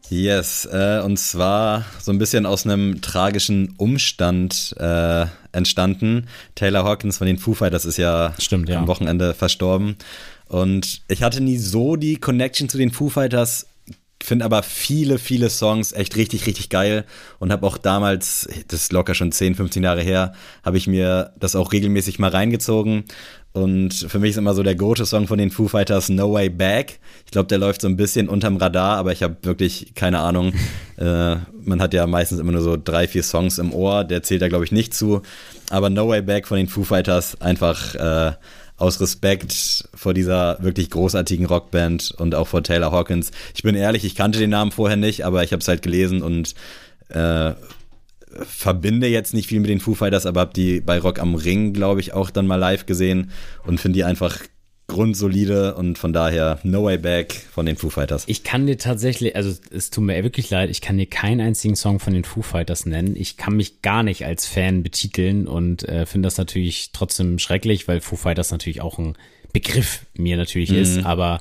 Yes, äh, und zwar so ein bisschen aus einem tragischen Umstand äh, entstanden. Taylor Hawkins von den Foo Fighters ist ja, Stimmt, ja am Wochenende verstorben. Und ich hatte nie so die Connection zu den Foo Fighters, finde aber viele, viele Songs echt richtig, richtig geil und habe auch damals, das ist locker schon 10, 15 Jahre her, habe ich mir das auch regelmäßig mal reingezogen und für mich ist immer so der Go-To-Song von den Foo Fighters No Way Back. Ich glaube, der läuft so ein bisschen unterm Radar, aber ich habe wirklich keine Ahnung. äh, man hat ja meistens immer nur so drei, vier Songs im Ohr. Der zählt da, glaube ich, nicht zu. Aber No Way Back von den Foo Fighters einfach äh, aus Respekt vor dieser wirklich großartigen Rockband und auch vor Taylor Hawkins. Ich bin ehrlich, ich kannte den Namen vorher nicht, aber ich habe es halt gelesen und äh, verbinde jetzt nicht viel mit den Foo Fighters, aber habe die bei Rock am Ring, glaube ich, auch dann mal live gesehen und finde die einfach grundsolide und von daher No Way Back von den Foo Fighters. Ich kann dir tatsächlich, also es tut mir wirklich leid, ich kann dir keinen einzigen Song von den Foo Fighters nennen. Ich kann mich gar nicht als Fan betiteln und äh, finde das natürlich trotzdem schrecklich, weil Foo Fighters natürlich auch ein Begriff mir natürlich mhm. ist, aber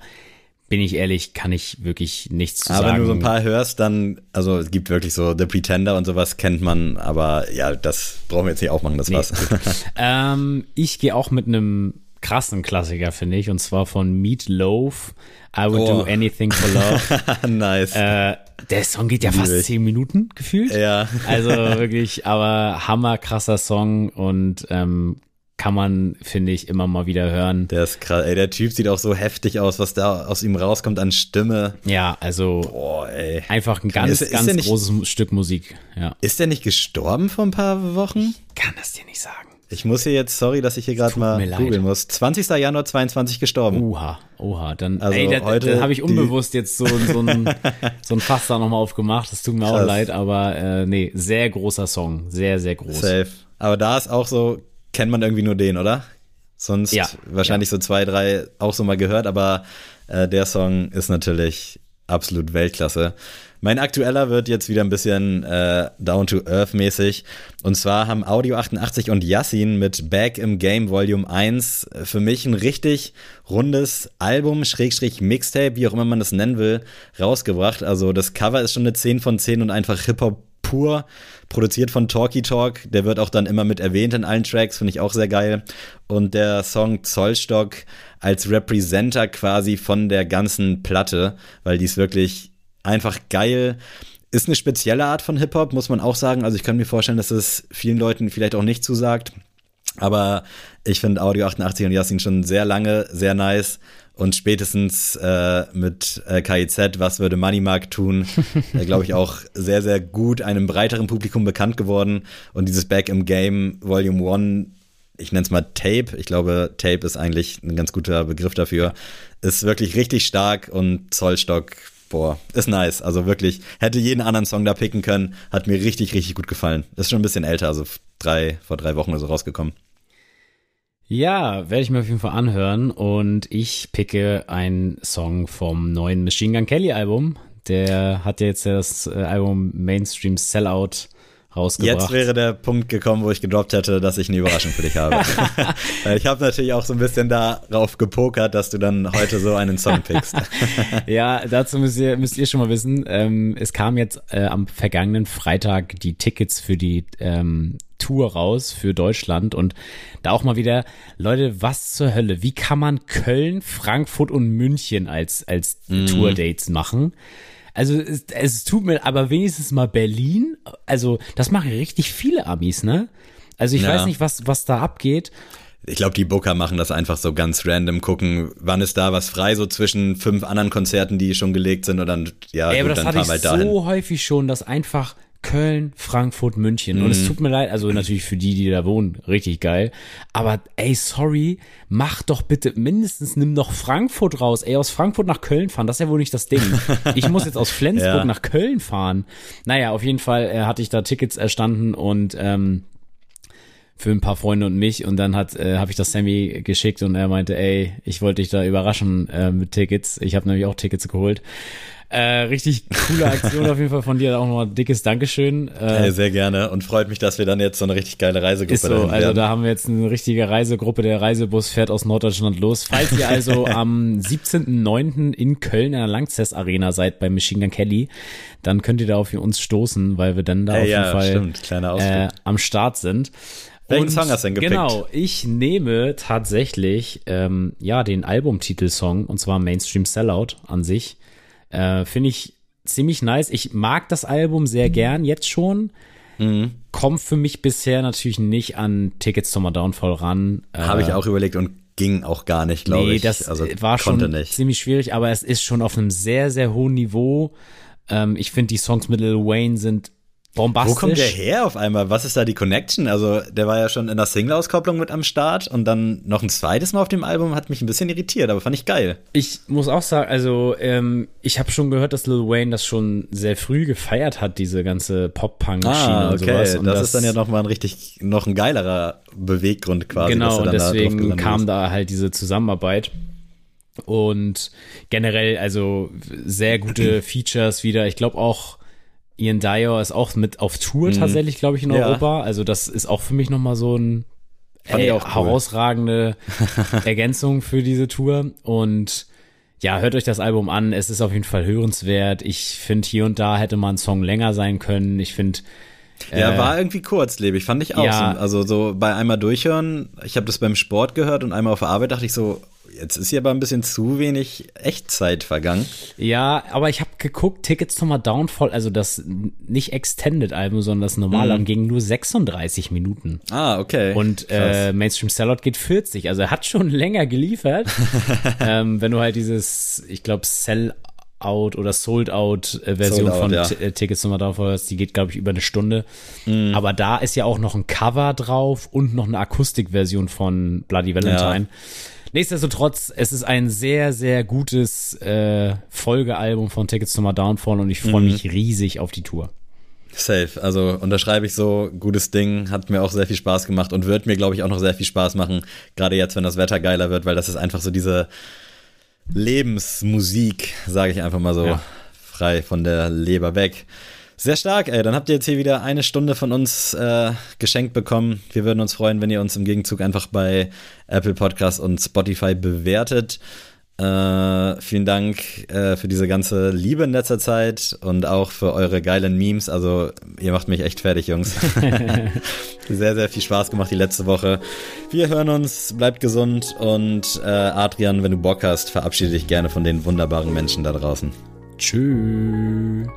bin ich ehrlich, kann ich wirklich nichts zu aber sagen. Aber wenn du so ein paar hörst, dann, also es gibt wirklich so The Pretender und sowas kennt man, aber ja, das brauchen wir jetzt nicht aufmachen, das nee, war's. ähm, ich gehe auch mit einem krassen Klassiker, finde ich, und zwar von Meat Loaf. I would oh. do anything for love. nice. Äh, der Song geht ja fast zehn Minuten gefühlt. Ja. Also wirklich, aber hammer krasser Song und ähm, kann man, finde ich, immer mal wieder hören. Der ist krass, ey, der Typ sieht auch so heftig aus, was da aus ihm rauskommt an Stimme. Ja, also Boah, ey. einfach ein ganz, ist, ganz nicht, großes Stück Musik. Ja. Ist der nicht gestorben vor ein paar Wochen? Ich kann das dir nicht sagen. Ich muss hier jetzt, sorry, dass ich hier gerade mal googeln muss. 20. Januar 22 gestorben. Oha, oha. Dann, also ey, da, heute da habe ich unbewusst jetzt so, so, ein, so ein Fass da nochmal aufgemacht. Das tut mir Krass. auch leid, aber äh, nee, sehr großer Song. Sehr, sehr groß. Safe. Aber da ist auch so kennt man irgendwie nur den, oder? Sonst ja, wahrscheinlich ja. so zwei, drei auch so mal gehört, aber äh, der Song ist natürlich absolut Weltklasse. Mein aktueller wird jetzt wieder ein bisschen äh, down to earth mäßig. Und zwar haben Audio 88 und Yassin mit Back im Game Volume 1 für mich ein richtig rundes Album, Schrägstrich Mixtape, wie auch immer man das nennen will, rausgebracht. Also das Cover ist schon eine 10 von 10 und einfach Hip-Hop pur, produziert von Talkie Talk. Der wird auch dann immer mit erwähnt in allen Tracks, finde ich auch sehr geil. Und der Song Zollstock als Representer quasi von der ganzen Platte, weil die ist wirklich einfach geil. Ist eine spezielle Art von Hip-Hop, muss man auch sagen. Also ich kann mir vorstellen, dass es vielen Leuten vielleicht auch nicht zusagt. Aber ich finde Audio 88 und Yassin schon sehr lange, sehr nice. Und spätestens äh, mit äh, KIZ, was würde Moneymark tun, äh, glaube ich auch sehr, sehr gut einem breiteren Publikum bekannt geworden. Und dieses Back im Game Volume 1, ich nenne es mal Tape, ich glaube, Tape ist eigentlich ein ganz guter Begriff dafür, ist wirklich richtig stark und Zollstock boah, ist nice. Also wirklich, hätte jeden anderen Song da picken können. Hat mir richtig, richtig gut gefallen. Ist schon ein bisschen älter, also drei, vor drei Wochen oder so rausgekommen. Ja, werde ich mir auf jeden Fall anhören. Und ich picke einen Song vom neuen Machine Gun Kelly Album. Der hat ja jetzt das äh, Album Mainstream Sellout rausgebracht. Jetzt wäre der Punkt gekommen, wo ich gedroppt hätte, dass ich eine Überraschung für dich habe. ich habe natürlich auch so ein bisschen darauf gepokert, dass du dann heute so einen Song pickst. ja, dazu müsst ihr, müsst ihr schon mal wissen, ähm, es kam jetzt äh, am vergangenen Freitag die Tickets für die ähm, Tour raus für Deutschland und da auch mal wieder, Leute, was zur Hölle? Wie kann man Köln, Frankfurt und München als, als mm. Tour-Dates machen? Also es, es tut mir aber wenigstens mal Berlin. Also das machen richtig viele Amis, ne? Also ich ja. weiß nicht, was, was da abgeht. Ich glaube, die Booker machen das einfach so ganz random, gucken, wann ist da was frei, so zwischen fünf anderen Konzerten, die schon gelegt sind und dann, ja, Ey, gut, aber das dann hatte ich dahin. so häufig schon, dass einfach Köln, Frankfurt, München. Mhm. Und es mhm. tut mir leid, also natürlich für die, die da wohnen, richtig geil. Aber ey, sorry, mach doch bitte mindestens, nimm doch Frankfurt raus. Ey, aus Frankfurt nach Köln fahren, das ist ja wohl nicht das Ding. Ich muss jetzt aus Flensburg ja. nach Köln fahren. Naja, auf jeden Fall äh, hatte ich da Tickets erstanden und ähm, für ein paar Freunde und mich und dann hat äh, habe ich das Sammy geschickt und er meinte, ey, ich wollte dich da überraschen äh, mit Tickets. Ich habe nämlich auch Tickets geholt. Äh, richtig coole Aktion auf jeden Fall von dir. Auch nochmal dickes Dankeschön. Äh, hey, sehr gerne und freut mich, dass wir dann jetzt so eine richtig geile Reisegruppe ist so, Also da haben wir jetzt eine richtige Reisegruppe. Der Reisebus fährt aus Norddeutschland los. Falls ihr also am 17.09. in Köln in der Langzess Arena seid bei Machine Gun Kelly, dann könnt ihr da auf uns stoßen, weil wir dann da hey, auf jeden ja, Fall stimmt. Kleiner äh, am Start sind. Welchen und, Song hast du denn gepickt? Genau, ich nehme tatsächlich ähm, ja den Albumtitelsong und zwar Mainstream Sellout an sich. Äh, Finde ich ziemlich nice. Ich mag das Album sehr gern, jetzt schon. Mhm. Kommt für mich bisher natürlich nicht an Tickets to My Downfall ran. Habe ich äh, auch überlegt und ging auch gar nicht, glaube nee, ich. Das also war schon nicht. ziemlich schwierig, aber es ist schon auf einem sehr, sehr hohen Niveau. Ähm, ich finde, die Songs mit Lil Wayne sind bombastisch. Wo kommt der her auf einmal? Was ist da die Connection? Also, der war ja schon in der Single-Auskopplung mit am Start und dann noch ein zweites Mal auf dem Album hat mich ein bisschen irritiert, aber fand ich geil. Ich muss auch sagen, also, ähm, ich habe schon gehört, dass Lil Wayne das schon sehr früh gefeiert hat, diese ganze Pop-Punk-Schiene ah, okay. und sowas. Und das, das, ist dann ja nochmal ein richtig, noch ein geilerer Beweggrund quasi. Genau, und deswegen kam ist. da halt diese Zusammenarbeit. Und generell, also sehr gute Features wieder. Ich glaube auch, Ian Dyer ist auch mit auf Tour mhm. tatsächlich, glaube ich, in ja. Europa. Also das ist auch für mich nochmal so ein ey, cool. herausragende Ergänzung für diese Tour. Und ja, hört euch das Album an. Es ist auf jeden Fall hörenswert. Ich finde, hier und da hätte mal ein Song länger sein können. Ich finde, ja, äh, war irgendwie kurzlebig, fand ich auch. Ja, so. Also so bei einmal durchhören, ich habe das beim Sport gehört und einmal auf der Arbeit dachte ich so, Jetzt ist hier aber ein bisschen zu wenig Echtzeit vergangen. Ja, aber ich habe geguckt, Tickets to My Downfall, also das nicht Extended-Album, sondern das normale, mhm. ging nur 36 Minuten. Ah, okay. Und äh, Mainstream Salad geht 40, also er hat schon länger geliefert. ähm, wenn du halt dieses, ich glaube, Sell Out oder Sold Out äh, Version Sold out, von ja. Äh, Tickets to My Downfall hast, die geht, glaube ich, über eine Stunde. Mhm. Aber da ist ja auch noch ein Cover drauf und noch eine Akustikversion von Bloody Valentine. Ja. Nichtsdestotrotz, es ist ein sehr, sehr gutes äh, Folgealbum von Tickets to My Downfall und ich freue mhm. mich riesig auf die Tour. Safe, also unterschreibe ich so, gutes Ding, hat mir auch sehr viel Spaß gemacht und wird mir, glaube ich, auch noch sehr viel Spaß machen, gerade jetzt, wenn das Wetter geiler wird, weil das ist einfach so diese, Lebensmusik, sage ich einfach mal so, ja. frei von der Leber weg. Sehr stark, ey. Dann habt ihr jetzt hier wieder eine Stunde von uns äh, geschenkt bekommen. Wir würden uns freuen, wenn ihr uns im Gegenzug einfach bei Apple Podcasts und Spotify bewertet. Äh, vielen Dank äh, für diese ganze Liebe in letzter Zeit und auch für eure geilen Memes. Also, ihr macht mich echt fertig, Jungs. sehr, sehr viel Spaß gemacht die letzte Woche. Wir hören uns, bleibt gesund und äh, Adrian, wenn du Bock hast, verabschiede dich gerne von den wunderbaren Menschen da draußen. Tschüss.